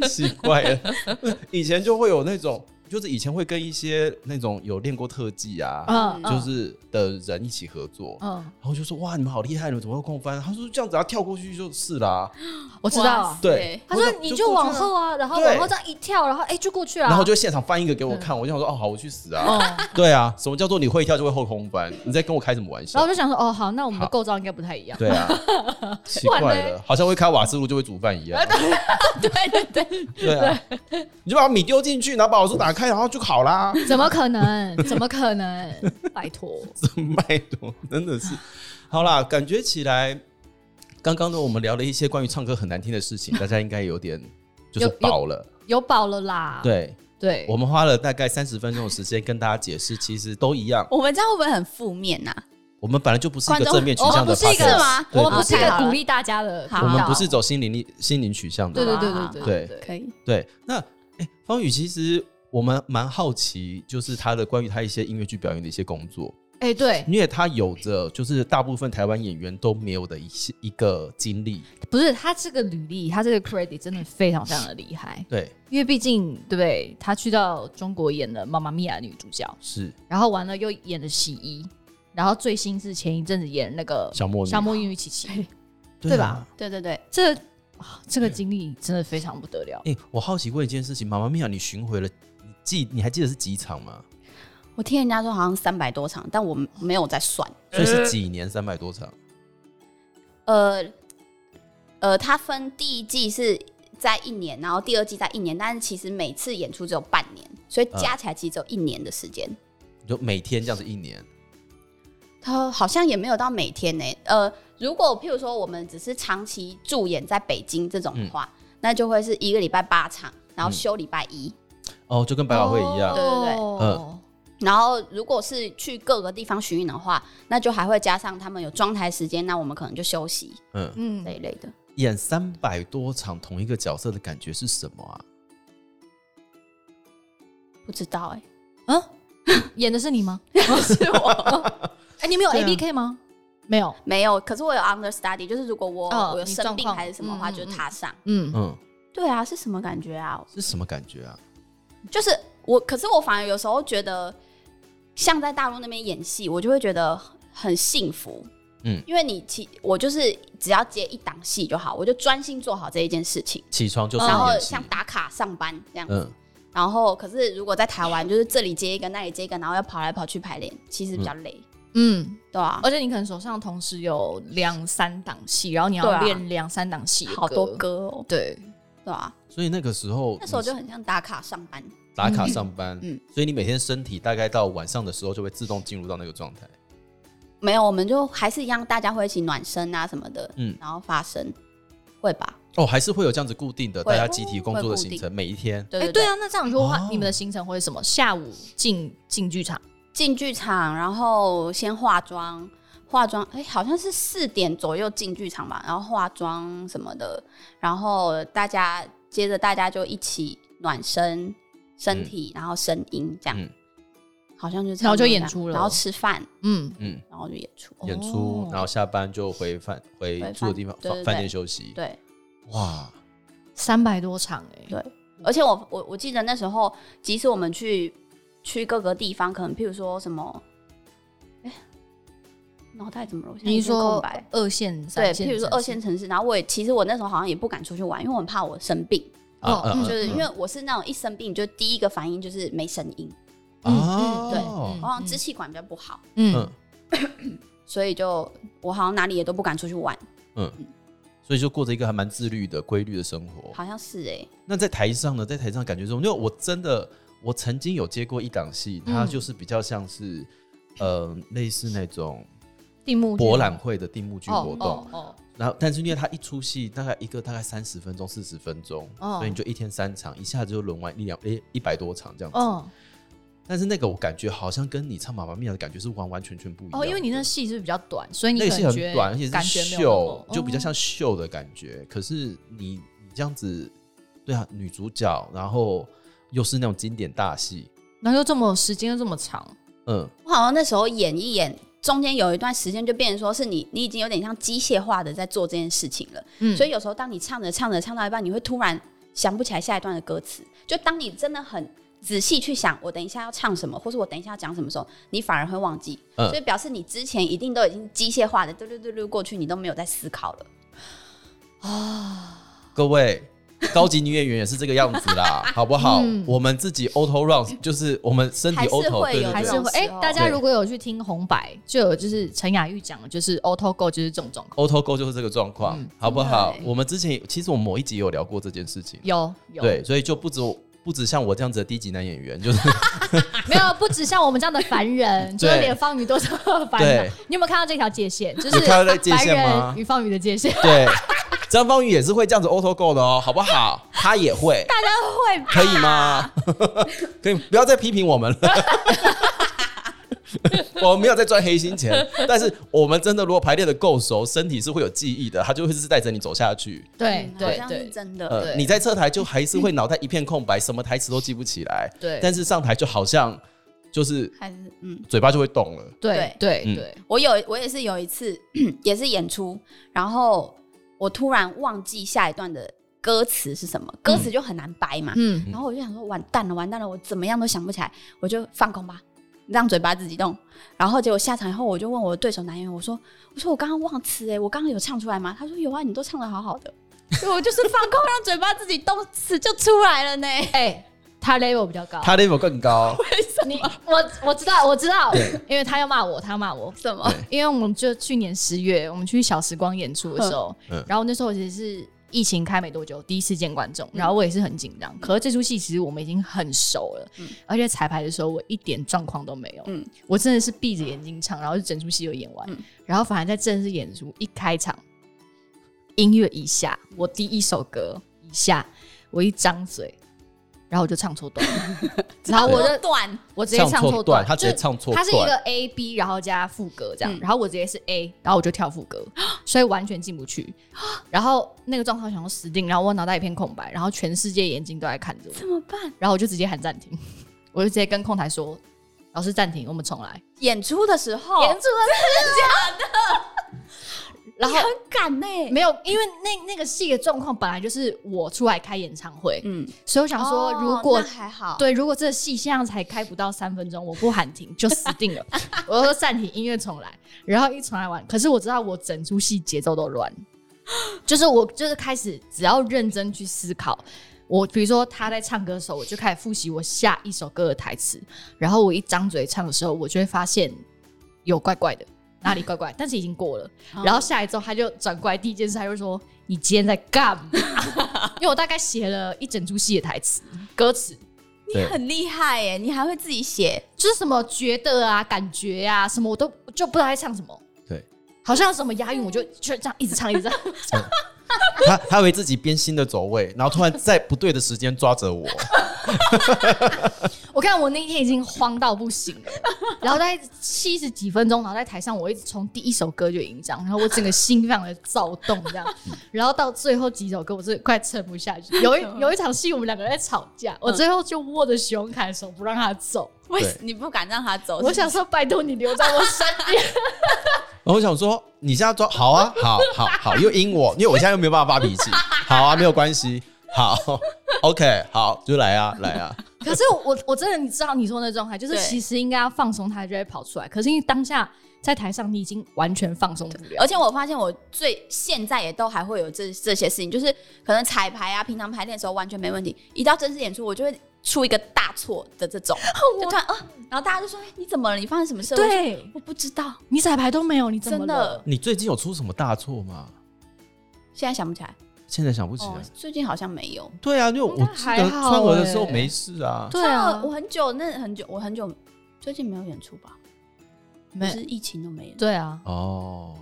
奇怪了。以前就会有那种，就是以前会跟一些那种有练过特技啊，嗯，就是的人一起合作，嗯，然后就说哇，你们好厉害，你们怎么会空翻？他说这样子，要跳过去就是啦。我知道啊。对，他说你就往后啊，然后往后这样一跳，然后哎就过去了。然后就现场翻一个给我看，我就想说哦，好，我去死啊！哦，对啊，什么叫做你会跳就会后空翻？你在跟我开什么玩笑然后我？就想说哦好，那我们的构造应该不太一样。对啊，奇怪了，好像会开瓦斯炉就会煮饭一样。对对对，对啊，你就把米丢进去，然后把瓦斯打开，然后就好啦。怎么可能？怎么可能？拜托，拜托，真的是。好啦，感觉起来，刚刚呢我们聊了一些关于唱歌很难听的事情，大家应该有点就是饱了。有饱了啦。对，对，我们花了大概三十分钟的时间跟大家解释，其实都一样。我们这样会不会很负面呐、我们本来就不是一个正面取向的们不是一个吗我们不是一个鼓励大家的我们不是走心灵力心灵取向的。对对对好对对对可以，对，那哎，方宇，其实我们蛮好奇，就是他的关于他一些音乐剧表演的一些工作，哎对，因为他有着就是大部分台湾演员都没有的一些一个经历。不是他这个履历，他这个 credit 真的非常非常的厉害，对，因为毕竟对不对？他去到中国演了《妈妈咪呀》女主角，是。然后完了又演了洗衣，然后最新是前一阵子演那个小莫女夏末音与琪琪，对对吧？对对对，这啊这个经历真的非常不得了。哎、我好奇问一件事情，妈妈咪呀，你巡回了，你记你还记得是几场吗？我听人家说好像三百多场，但我没有在算。所以是几年三百多场？呃呃，它分第一季是在一年，然后第二季在一年，但是其实每次演出只有半年，所以加起来其实只有一年的时间。就每天这样子一年，它好像也没有到每天呢、呃，如果譬如说我们只是长期驻演在北京这种的话，那就会是一个礼拜八场，然后休礼拜一。哦，就跟百老汇一样。对对对嗯然后，如果是去各个地方巡演的话，那就还会加上他们有装台时间，那我们可能就休息嗯，嗯这一类的。演三百多场同一个角色的感觉是什么啊？不知道哎、嗯，演的是你吗？是我哎，你们有对啊 A B K 吗？没有。没有，可是我有 understudy，就是如果我、哦我有生病还是什么的话，嗯就是他上。嗯，嗯，对啊，是什么感觉啊？是什么感觉啊？就是我，可是我反而有时候觉得，像在大陆那边演戏，我就会觉得很幸福。嗯。因为你其我就是只要接一档戏就好，我就专心做好这一件事情，起床就是然后像打卡上班这样子。嗯，然后，可是如果在台湾，就是这里接一个，那里接一个，然后要跑来跑去排练，其实比较累，嗯，对啊、而且你可能手上同时有两三档戏，然后你要练两三档戏的好多，歌哦，对，对啊、所以那个时候那时候就很像打卡上班，打卡上班，嗯嗯所以你每天身体大概到晚上的时候就会自动进入到那个状态。没有，我们就还是一样，大家会一起暖身啊什么的，嗯然后发声，会吧？哦，还是会有这样子固定的大家集体工作的行程，每一天。哎，对对对啊，那这样的话哦，你们的行程会是什么？下午进进剧场，进剧场，然后先化妆，化妆，哎、好像是四点左右进剧场吧，然后化妆什么的，然后大家接着大家就一起暖身身体，然后声音这样，嗯。好像就然后就演出了。然后吃饭，嗯，嗯，然后就演出。演出哦，然后下班就回饭回回住的地方饭店休息。对。哇，三百多场哎、对，而且我我我记得那时候，即使我们去去各个地方，可能譬如说什么，哎、脑袋怎么了？我现在一片你说空白。二线、对，譬如说二线，城市，然后我也其实我那时候好像也不敢出去玩，因为我很怕我生病，就是因为为我是那种一生病就第一个反应就是没声音，哦，对嗯我好像支气管比较不好，嗯，嗯 所以就我好像哪里也都不敢出去玩，嗯，所以就过着一个还蛮自律的、规律的生活。好像是哎、那在台上呢，在台上感觉中，因为我真的我曾经有接过一档戏，它嗯。就是比较像是呃类似那种定目剧。博览会的定目剧活动，哦哦然后但是因为他一出戏大概一个大概三十分钟、四十分钟，哦所以你就一天三场，一下子就轮完一两诶一百多场这样子。哦但是那个我感觉好像跟你唱《妈妈咪呀》的感觉是完完全全不一样。哦，因为你那戏是比较短，所以你那个戏很短，而且是秀就比较像哦秀的感觉。可是你你这样子，对啊，女主角，然后又是那种经典大戏，然后又这么时间又这么长，嗯，我好像那时候演一演，中间有一段时间就变成说是你你已经有点像机械化的在做这件事情了，嗯所以有时候当你唱着唱着唱到一半，你会突然想不起来下一段的歌词。就当你真的很仔细去想，我等一下要唱什么，或是我等一下要讲什么时候，你反而会忘记。嗯所以表示你之前一定都已经机械化的，对对对对过去，你都没有在思考了啊。各位。高级女演员也是这个样子啦，好不好？嗯。我们自己 auto run 就是我们身体还是 auto，会有对对对。还是会哎、大家如果有去听红白，就有就是陈雅玉讲的，就是 auto go 就是这种状况，，auto go 就是这个状况嗯，好不好？我们之前其实我们某一集有聊过这件事情，有有。对，所以就不止我不止像我这样子的低级男演员，就是 没有不止像我们这样的凡人，就是对连方宇都是凡对人。你有没有看到这条界限？就是有看到这界凡人与方宇的界限。对，张方宇也是会这样子 auto go 的哦，好不好？他也会，大家会可以？吗？可以，不要再批评我们了。我们没有在赚黑心钱，但是我们真的如果排练的够熟，身体是会有记忆的，它就会是带着你走下去。对嗯好像是对对真的。你在侧台就还是会脑袋一片空白，什么台词都记不起来。对但是上台就好像就是还是嗯，嘴巴就会动了。对对嗯对，我有我也是有一次 也是演出，然后我突然忘记下一段的歌词是什么，歌词就很难掰嘛。嗯然后我就想说，完蛋了，完蛋了，我怎么样都想不起来，我就放空吧，让嘴巴自己动。然后结果下场以后，我就问我的对手男演员，我说：“我说我刚刚忘词哎，我刚刚有唱出来吗？”他说：“有啊，你都唱的好好的。”所以我就是放空，让嘴巴自己动，词就出来了呢。哎，他 level 比较高。他 level 更高，你我我知道我知道，因为他要骂我，他要骂我。什么？因为我们就去年十月，我们去小时光演出的时候，嗯然后那时候我其实是疫情开没多久，第一次见观众，嗯然后我也是很紧张。可是这出戏其实我们已经很熟了，嗯而且彩排的时候我一点状况都没有，嗯我真的是闭着眼睛唱，然后就整出戏就演完，嗯然后反而在正式演出一开场，音乐一下，我第一首歌一下，我一张嘴。然后我就唱错段了，然后我就断，我直接唱错段，他直接唱错他是一个。A B，然后加副歌这样，嗯然后我直接是 A，然后我就跳副歌，所以完全进不去。然后那个状况想要死定，然后我脑袋一片空白，然后全世界眼睛都在看着我，怎么办？然后我就直接喊暂停，我就直接跟控台说：“老师暂停，我们重来。演出的时候，演出的是 假的然后很赶呢。没有，因为那那个戏的状况本来就是我出来开演唱会，嗯，所以我想说，哦如果那还好，对，如果这个戏现在才开不到三分钟，我不喊停就死定了。我说暂停，音乐重来，然后一重来完，可是我知道我整出戏节奏都乱，就是我就是开始只要认真去思考。我比如说他在唱歌的时候，我就开始复习我下一首歌的台词，然后我一张嘴唱的时候，我就会发现有怪怪的，哪里怪怪，但是已经过了。哦然后下来之后他就转过来，第一件事他就说：“你今天在干嘛？” 因为我大概写了一整出戏的台词、歌词，你很厉害耶，你还会自己写，就是什么觉得啊、感觉啊，什么我都就不知道在唱什么。对，好像有什么押韵，我就就这样一直唱，一直唱。他他以为自己编新的走位，然后突然在不对的时间抓着我，我看我那天已经慌到不行了，然后在七十几分钟，然后在台上我一直从第一首歌就紧张，然后我整个心非常的躁动这样，然后到最后几首歌我是快撑不下去。有一有一场戏我们两个人在吵架，我最后就握着徐荣凯的手不让他走，为对。什你不敢让他走？我想说，拜托你留在我身边。然后我想说，你现在装好啊，好好好，又阴我，因为我现在又没有办法发脾气，好啊，没有关系，好，OK，好，就来啊，来啊，可是我我真的你知道你说的那状态，就是其实应该要放松，他就会跑出来。可是因为当下在台上，你已经完全放松不了。而。且我发现我最现在也都还会有这这些事情，就是可能彩排啊，平常排练的时候完全没问题，一到正式演出我就会出一个大错的这种，就突然啊，然后大家就说：“哎、你怎么了？你发生什么事？”对我不知道，你彩排都没有，你怎么真了的？你最近有出什么大错吗？现在想不起来。现在想不起来。哦，最近好像没有。对啊，因为我记得还好川俄的时候欸没事啊。对啊我，很久那很久，我很久最近没有演出吧？没是没疫情都没有，对啊，哦，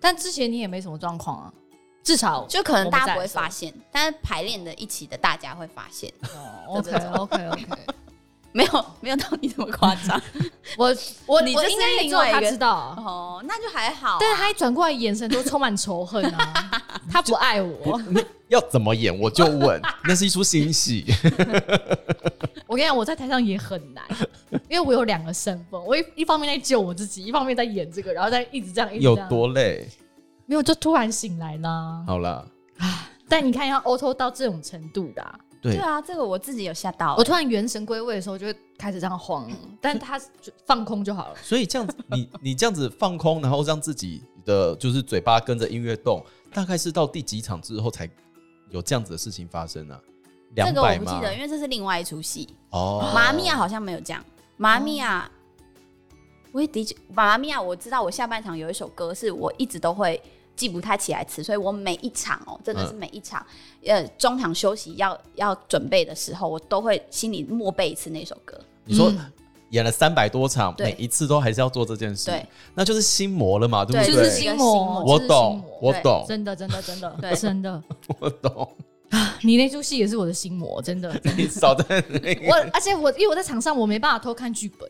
但之前你也没什么状况啊，至少就可能大家不会发发现，但是排练的一起的大家会发现，哦 OK OK OK，没有没有到你这么夸张。我我我你这是应该也只有另外一个他知道。啊，哦，那就还好啊、但是他一转过来，眼神都充满仇恨啊，他不爱我。要怎么演我就问，那是一出新戏。我跟你讲，我在台上也很难，因为我有两个身份，我一一方面在救我自己，一方面在演这个，然后再一直这样，一直有这样。多累？没有就突然醒来啦。好啦，但你看要 auto 到这种程度的啊、对对啊，这个我自己有吓到、我突然元神归位的时候，就会开始这样晃，但他就放空就好了。所以这样子，你你这样子放空，然后让自己的就是嘴巴跟着音乐动，大概是到第几场之后才有这样子的事情发生啊？这个我？不记得，因为这是另外一出戏。哦，妈咪亚好像没有这样，妈咪亚，我也的确，妈咪亚我知道，我下半场有一首歌是我一直都会记不太起来词，所以我每一场哦，真的是每一场，呃，中场休息要要准备的时候，我都会心里默背一次那首歌。你说嗯。演了三百多场，每一次都还是要做这件事，对，那就是心魔了嘛，对对不对？就是心魔，我懂我懂，真的真的真的对。真的，我懂。你那出戏也是我的心魔，真的。你少在那我，而且我因为我在场上我没办法偷看剧本，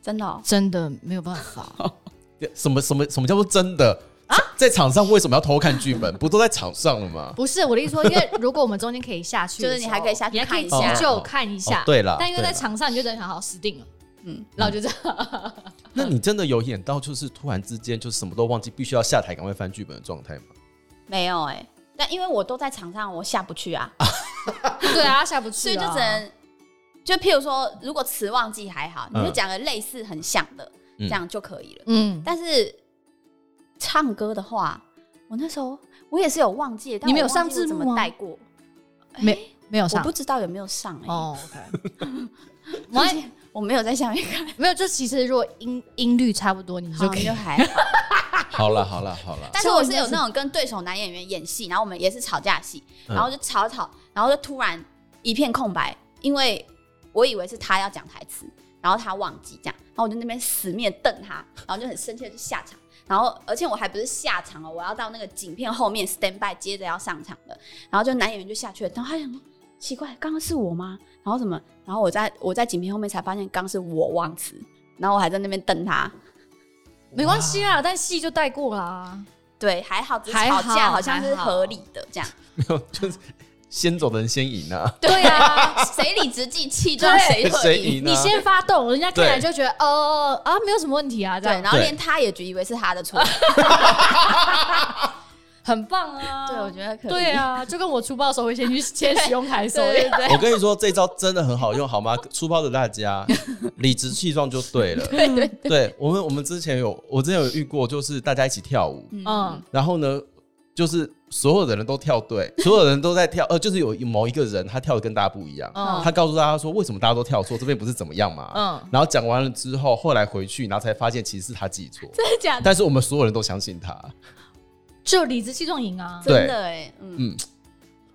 真的、哦，真的没有办法。什么什么什么叫做真的啊？在场上为什么要偷看剧本？不都在场上了吗？不是我的意思说，因为如果我们中间可以下去 就是你还可以下去你还可以看一下急救看一下。哦对了但因为在场上，你就真的想好死定了，嗯，然后就这样。那你真的有演到就是突然之间就什么都忘记，必须要下台赶快翻剧本的状态吗？没有哎、但因为我都在场上，我下不去啊，对啊，下不去所以啊，就只能。就譬如说，如果词忘记还好，你就嗯讲个类似很像的，嗯这样就可以了。嗯，但是唱歌的话，我那时候我也是有忘记，但你们有上字幕吗带过？没没有上我不知道有没有上哎、哦，OK。我我没有在下面看，没有，就其实如果音音律差不多，你就可以好就。还好。好了好了好了，但是我是有那种跟对手男演员演戏，然后我们也是吵架戏，嗯然后就吵吵，然后就突然一片空白，因为我以为是他要讲台词，然后他忘记这样，然后我就那边死命瞪他，然后就很生气的就下场，然后而且我还不是下场哦，我要到那个景片后面 stand by 接着要上场的，然后就男演员就下去了，然后他想说奇怪，刚刚是我吗？然后什么？然后我在我在景片后面才发现刚刚是我忘词，然后我还在那边瞪他，没关系啦，但戏就带过啦。对，还好，只是吵架好好像是合理的这样。没有就是先走的人先赢啊，对啊，谁理直气气，就让谁会赢。谁赢呢？你先发动，人家看起来就觉得哦啊，没有什么问题啊，这对，样然后对连他也以为是他的错。很棒啊。对，我觉得可以。对啊，就跟我出包的时候会先去先使用台手一样。对对对我跟你说，这招真的很好用，好吗？出包的大家理直气壮就对了。对对对我们，我们之前有，我之前有遇过，就是大家一起跳舞，嗯，然后呢，就是所有的人都跳对，所有人都在跳，呃，就是有某一个人他跳的跟大家不一样，嗯他告诉大家说为什么大家都跳错，这边不是怎么样嘛？嗯然后讲完了之后，后来回去，然后才发现其实是他自己错，真的假的？但是我们所有人都相信他，就理直气壮赢啊。真的哎，嗯，嗯，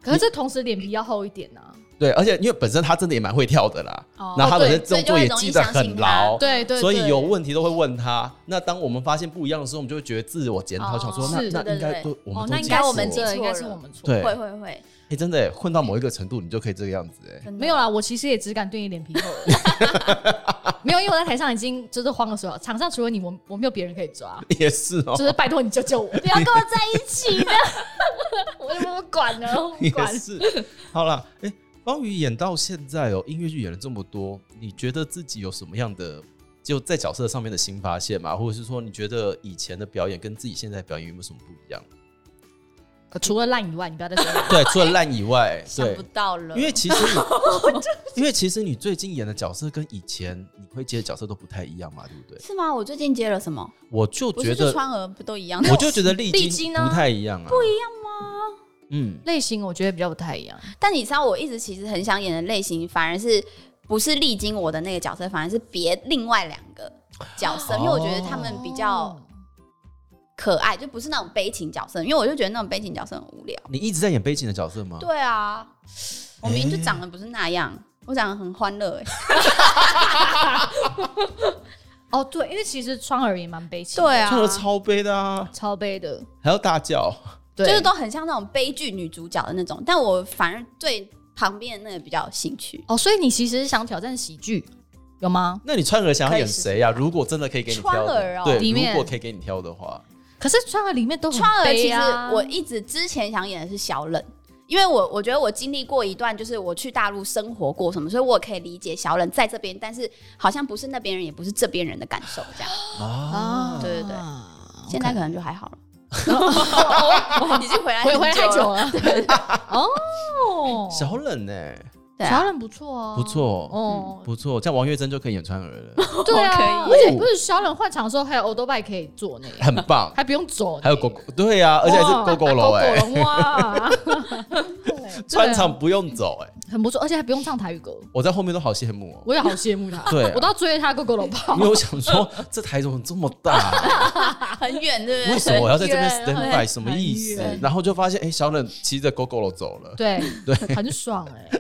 可是这同时脸皮要厚一点啊。对，而且因为本身他真的也蛮会跳的啦，哦然后他本身对动作也记得很牢，对对，所以有问题都会问他。那当我们发现不一样的时候，我们就会觉得自我检讨，哦想说那是那应该都我哦们，都记错那应该我们了这应该是我们错。对会会会，哎，真的耶混到某一个程度，你就可以这个样子哎。没有啦，我其实也只敢对你脸皮厚。没有，因为我在台上已经就是慌的时候，场上除了你，我我没有别人可以抓，也是哦，就是拜托你救救我，不要跟我在一起的，我就不管了，我不也管。是。好了，哎，邦宇演到现在哦，音乐剧演了这么多，你觉得自己有什么样的就在角色上面的新发现吗？或者是说，你觉得以前的表演跟自己现在表演有没有什么不一样？呃除了烂以外，你不要再说了。对，除了烂以外，对想不，到了，因为其实你，因为其实你最近演的角色跟以前你会接的角色都不太一样嘛，对不对？是吗？我最近接了什么？我就觉得，川儿不都一样？我就觉得历经历经呢不太一样啊，不一样吗？嗯，类型我觉得比较不太一样。但你知道，我一直其实很想演的类型，反而是不是历经我的那个角色，反而是别另外两个角色，因为我觉得他们比较哦可爱，就不是那种悲情角色，因为我就觉得那种悲情角色很无聊。你一直在演悲情的角色吗？对啊，我明明就长得不是那样，我长得很欢乐哎、哦，对，因为其实川儿也蛮悲情的，对啊，唱的超悲的啊，超悲的，还要大叫。对，就是都很像那种悲剧女主角的那种，但我反而对旁边的那个比较有兴趣。哦，所以你其实是想挑战喜剧，有吗？那你川儿想要演谁呀、如果真的可以给你挑的，川儿哦对，里面如果可以给你挑的话，可是川儿里面都很川儿其实我一直之前想演的是小冷，因为我我觉得我经历过一段，就是我去大陆生活过什么，所以我可以理解小冷在这边，但是好像不是那边人，也不是这边人的感受，这样。啊，对对对现在可能就还好了。哦已经回来回回来太久了，哦，小冷呢、对啊，小冷不错哦，不错，哦，不错，这样王月珍就可以演川儿了，对啊，可以而且不是小冷换场的时候还有 o d o b i 可以坐呢，很棒。还不用走呢，还有狗狗，对啊、而且还是狗狗楼哎、狗狗龙哇，穿场不用走哎、很不错，而且还不用唱台语歌，我在后面都好羡慕哦、我也好羡慕他，对啊。我都要追他狗狗龙跑。因为我想说，这台怎么这么大、很远，对不对？为什么我要在这边 stand by 什么意思？然后就发现，哎、小冷骑着狗狗楼走了。对对，很爽哎。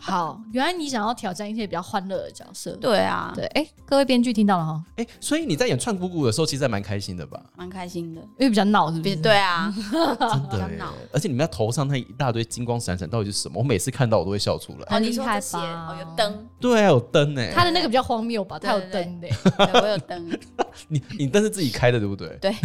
好，原来你想要挑战一些比较欢乐的角色，对啊，对，哎，各位编剧听到了哈，哎、所以你在演串姑姑的时候，其实还蛮开心的吧？蛮开心的。因为比较闹，是不是？对啊，真的 耶比较闹。而且你们要头上那一大堆金光闪闪，到底是什么？我每次看到我都会笑出来。哦，你说很厉害吧哦，有灯，对啊，有灯哎、他的那个比较荒谬吧，他有灯的。我有灯，你你灯是自己开的，对不对？对，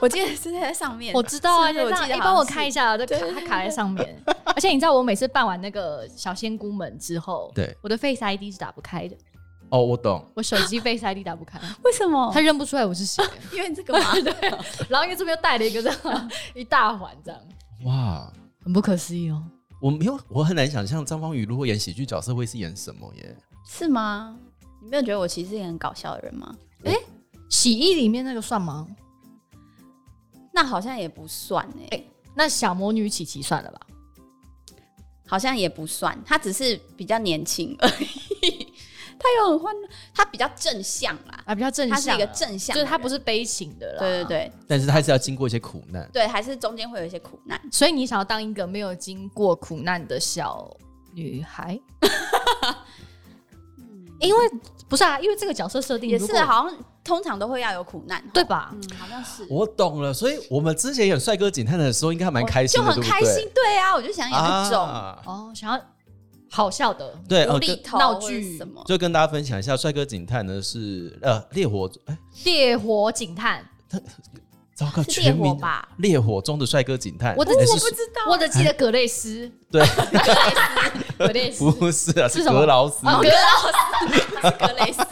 我记得是在上面。我知道啊，是不是我记得你帮我开一下，这卡它卡在上面。而且你知道，我每次扮完那个小仙姑们之后，对，我的 Face ID 是打不开的，哦，我懂。我手机 Face ID 打不开，为什么他？认不出来我是谁。因为这个嘛，对然后因为这边又带了一个这样 一大环，这样哇，很不可思议哦。我没有，我很难想象张方宇如果演喜剧角色会是演什么耶？是吗？你没有觉得我其实是一个很搞笑的人吗？哎洗衣里面那个算吗？那好像也不算哎、那小魔女琪琪算了吧？好像也不算，他只是比较年轻而已。他有很欢乐，他比较正向啦，啊，比较正向是一个正向，就是他不是悲情的啦。对对对但是他还是要经过一些苦难。对，还是中间会有一些苦难。所以你想要当一个没有经过苦难的小女孩？因为不是啊，因为这个角色设定也是好像通常都会要有苦难，对吧？嗯，好像是，我懂了，所以我们之前演帅哥警探的时候，应该还蛮开心的，就很开心，对啊，我就想？演那种啊。哦，想要好笑的，对，闹剧什么，就跟大家分享一下，帅哥警探呢是呃烈火，哎，烈火警探，糟糕，全名火吧？烈火中的帅哥警探，我的哎是我不知道，我只记得 格雷斯，对，格雷斯，不是啊，是格劳斯格劳斯，哦格格雷斯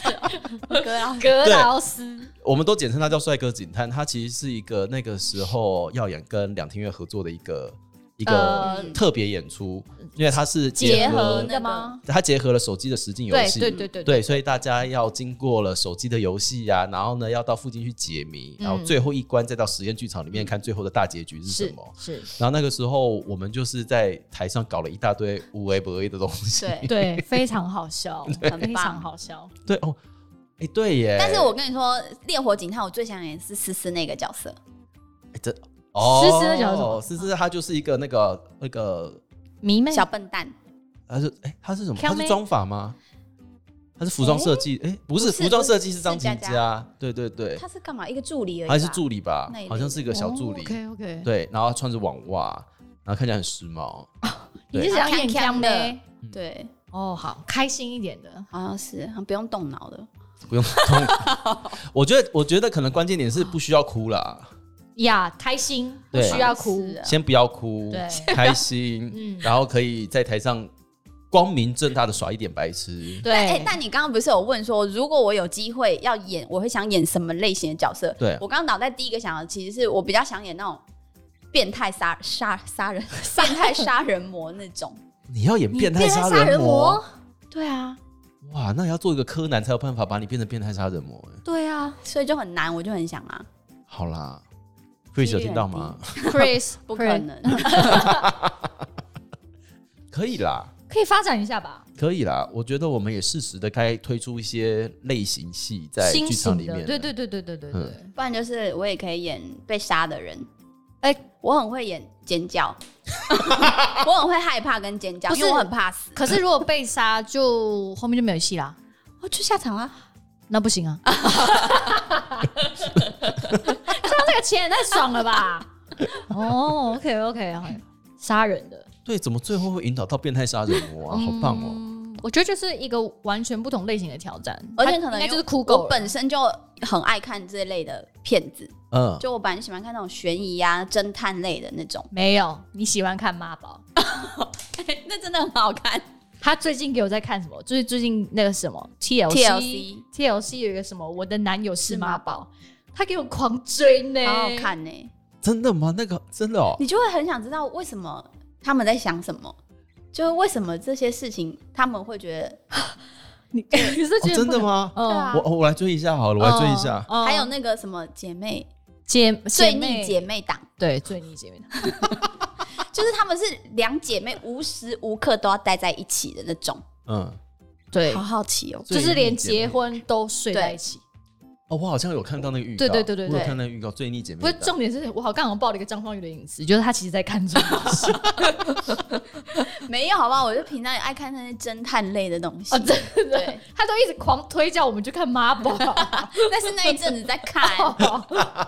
哦，格劳斯，格劳斯，我们都简称他叫帅哥警探。他其实是一个那个时候耀眼跟两厅院合作的一个一个呃特别演出，因为它是结合合的吗？它结合了手机的实境游对戏，对对对对，所以大家要经过了手机的游戏呀，然后呢要到附近去解谜，然后最后一关再到实验剧场里面看最后的大结局是什是么。是，然后那个时候我们就是在台上搞了一大堆无为不为的东西。对。对，非常好笑，很非常好笑。对哦，哎对耶。但是我跟你说，烈火警探我最想演是思思那个角色，哎这哦，思思的角色是什么思思她就是一个那个那个迷妹小笨蛋，她是哎，她是什么？她是妆发吗？她是服装设计？哎，不是，不是服装设计是是张琪佳佳，对对对，他是干嘛？一个助理而已吧，他是助理吧那一？类好像是一个小助理，OK OK，，对，然后穿着网袜，然后看起来很时髦，你是想演强康康的妹？对，哦，好，开心一点的。好像是不用动脑的。不用动。我觉得，我觉得可能关键点是不需要哭啦，呀，开心不需要哭。先不要哭对，开心，嗯。然后可以在台上光明正大的耍一点白痴。对，哎、但你刚刚不是有问说，如果我有机会要演，我会想演什么类型的角色？对。我刚刚脑袋第一个想的，其实是我比较想演那种变态杀杀杀人、变态杀人魔那种。你要演变态杀杀人魔？魔，，对啊，哇，那你要做一个柯南才有办法把你变成变态杀人魔。哎对啊。所以就很难，我就很想啊，好啦，Chris 有听到吗？，Chris 不可能。可以啦，可以发展一下吧，可以啦。我觉得我们也适时的该推出一些类型戏在新剧场，里面。对对对对对对对嗯，不然就是我也可以演被杀的人。哎我很会演尖叫，我很会害怕跟尖叫，因为我很怕死。可是如果被杀，就后面就没有戏啦，我去下场啊，那不行啊，个钱也太爽了吧？哦，OK OK，杀人的，对，怎么最后会引导到变态杀人魔啊？好棒哦！嗯我觉得就是一个完全不同类型的挑战，它而且可能就是酷狗我本身就很爱看这类的片子，嗯，就我本来喜欢看那种悬疑啊、侦探类的那种，没有你喜欢看妈宝。那真的很好看。他最近给我在看什么？就是最近那个什么 TLC TLC TLC 有一个什么，我的男友是妈宝，他给我狂追呢，好好。看呢、真的吗？那个真的哦，你就会很想知道为什么他们在想什么，就是为什么这些事情他们会觉得，你 你是哦觉得真的吗？嗯啊。我我来追一下好了，我来追一下。嗯还有那个什么姐妹姐最逆姐妹。姐妹档，对最逆姐妹就是他们是两姐妹无时无刻都要待在一起的那种，嗯，对。好，好奇哦。就是连结婚都睡在一起。哦，我好像有看到那个预告，对对对对我有看那个预告，最逆姐妹不是重点是我好刚好爆了一个张方宇的隐私，觉得他其实在看这种东西 没有好不好？我就平常也爱看那些侦探类的东西，哦，真的对，他都一直狂推叫我们去看妈宝。但是那一阵子在看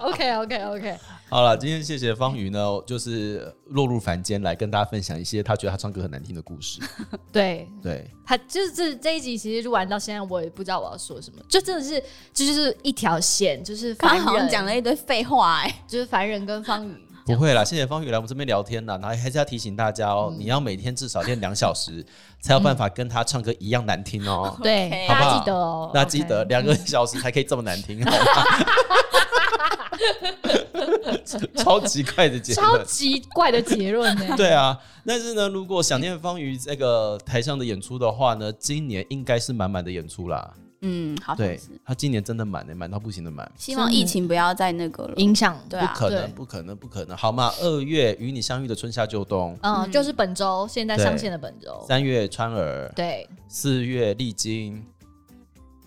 ，OK OK OK，好了，今天谢谢方宇呢，就是落入凡间来跟大家分享一些他觉得他唱歌很难听的故事。对对，他就是这这一集，其实录完到现在，我也不知道我要说什么，就真的是这就是一条线，就是刚凡人讲了一堆废话哎、就是凡人跟方宇。不会啦，谢谢方宇来我们这边聊天啦，然后还是要提醒大家哦，嗯你要每天至少练两小时，才有办法跟他唱歌一样难听哦。对 OK，大家好不好记得哦，大家记得两个小时才可以这么难听，好吗？超级怪的结超论。级怪的结论呢。对啊，但是呢，如果想念方瑜这个台上的演出的话呢，今年应该是满满的演出啦。嗯，好像对是。他今年真的满的，满到不行的满。希望疫情不要再那个了。影响对啊不可能，不可能，不可能，好嘛？二月与你相遇的春夏秋冬，嗯，就是本周现在上线的本周，三月川儿，对，四月丽晶，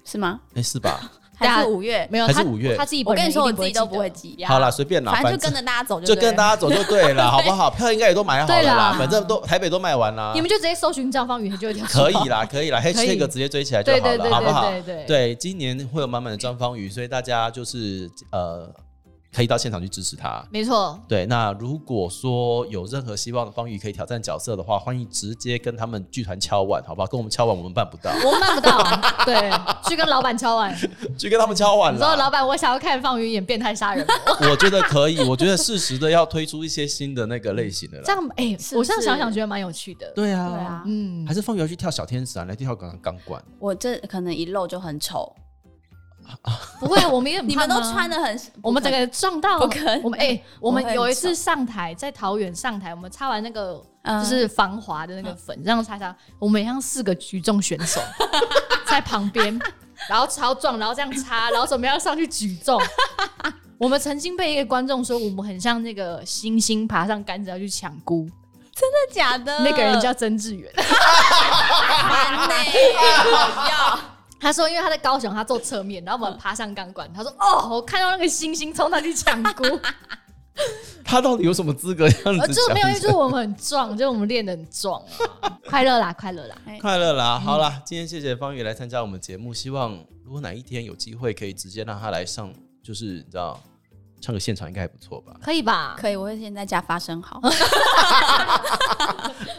是吗？哎，是吧？还是五月？没有他还是五月他自己我跟你说，我自己都不会记记，好啦，随便啦，反正就跟着大家走就对了跟大家走就对了，好不好？票应该也都买好了对啦，反正都台北都卖完啦。你们就直接搜寻张方宇，就可以啦，可以啦可以，hashtag 直接追起来就好了，对对对好不好？对对对对，今年会有满满的张方宇，所以大家就是呃，可以到现场去支持他。没错，对，那如果说有任何希望方宇可以挑战角色的话，欢迎直接跟他们剧团敲碗，好不好？跟我们敲碗，我们办不到，我们办不到，对，去跟老板敲碗，去跟他们敲碗你说老啦。板，我想要看方宇演变态杀人魔，我觉得可以，我觉得适时的要推出一些新的那个类型的啦。这样哎，我这样想想是觉得蛮有趣的，对啊，对啊，嗯还，是方宇要去跳小天使啊，来跳钢钢管。我这可能一露就很丑，不会，我们也很你们都啊。穿的很，我们整个撞到，不可能。我们哎、我我们有一次上台，在桃园上台，我们擦完那个嗯。就是防滑的那个粉，这样擦擦，我们像四个举重选手 在旁边，然后超壮，然后这样擦，然后准备要上去举重。我们曾经被一个观众说，我们很像那个猩猩爬上杆子要去抢菇，真的假的？那个人叫曾志远。烦呢，好要他说，因为他在高雄，他坐侧面，然后我们爬上钢管，他说：“哦，我看到那个星星冲上去抢菇。”他到底有什么资格这样呃，子就没有，就是我们很壮，就是我们练的很壮啊，快乐啦，快乐啦。快乐啦！好啦，今天谢谢方宇来参加我们节目，希望如果哪一天有机会，可以直接让他来上，就是你知道唱个现场应该还不错吧？可以吧？可以，我会先在家发声好。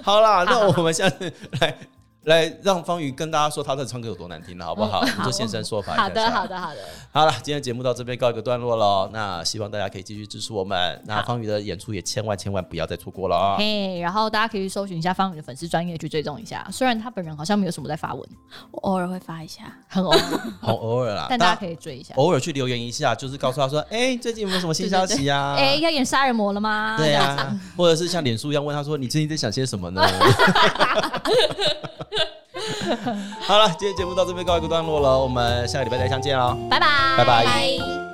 好啦，那我们下次来来让方宇跟大家说他的唱歌有多难听了，好不好？你就现身说法一下。好的，好。的，好的。好了，今天节目到这边告一个段落了。那希望大家可以继续支持我们。那方宇的演出也千万千万不要再错过了啊！嘿，然后大家可以去搜寻一下方宇的粉丝专业去追踪一下。虽然他本人好像没有什么在发文，我偶尔会发一下。很偶尔，好偶尔啦，但大家可以追一下。偶尔去留言一下，就是告诉他说：“ 哎、最近有没有什么新消息啊？”哎、要演杀人魔了吗？对呀、或者是像脸书一样问他说：“你最近在想些什么呢？” 好了，今天节目到这边告一个段落了，我们下个礼拜再相见哦。拜拜，拜拜拜。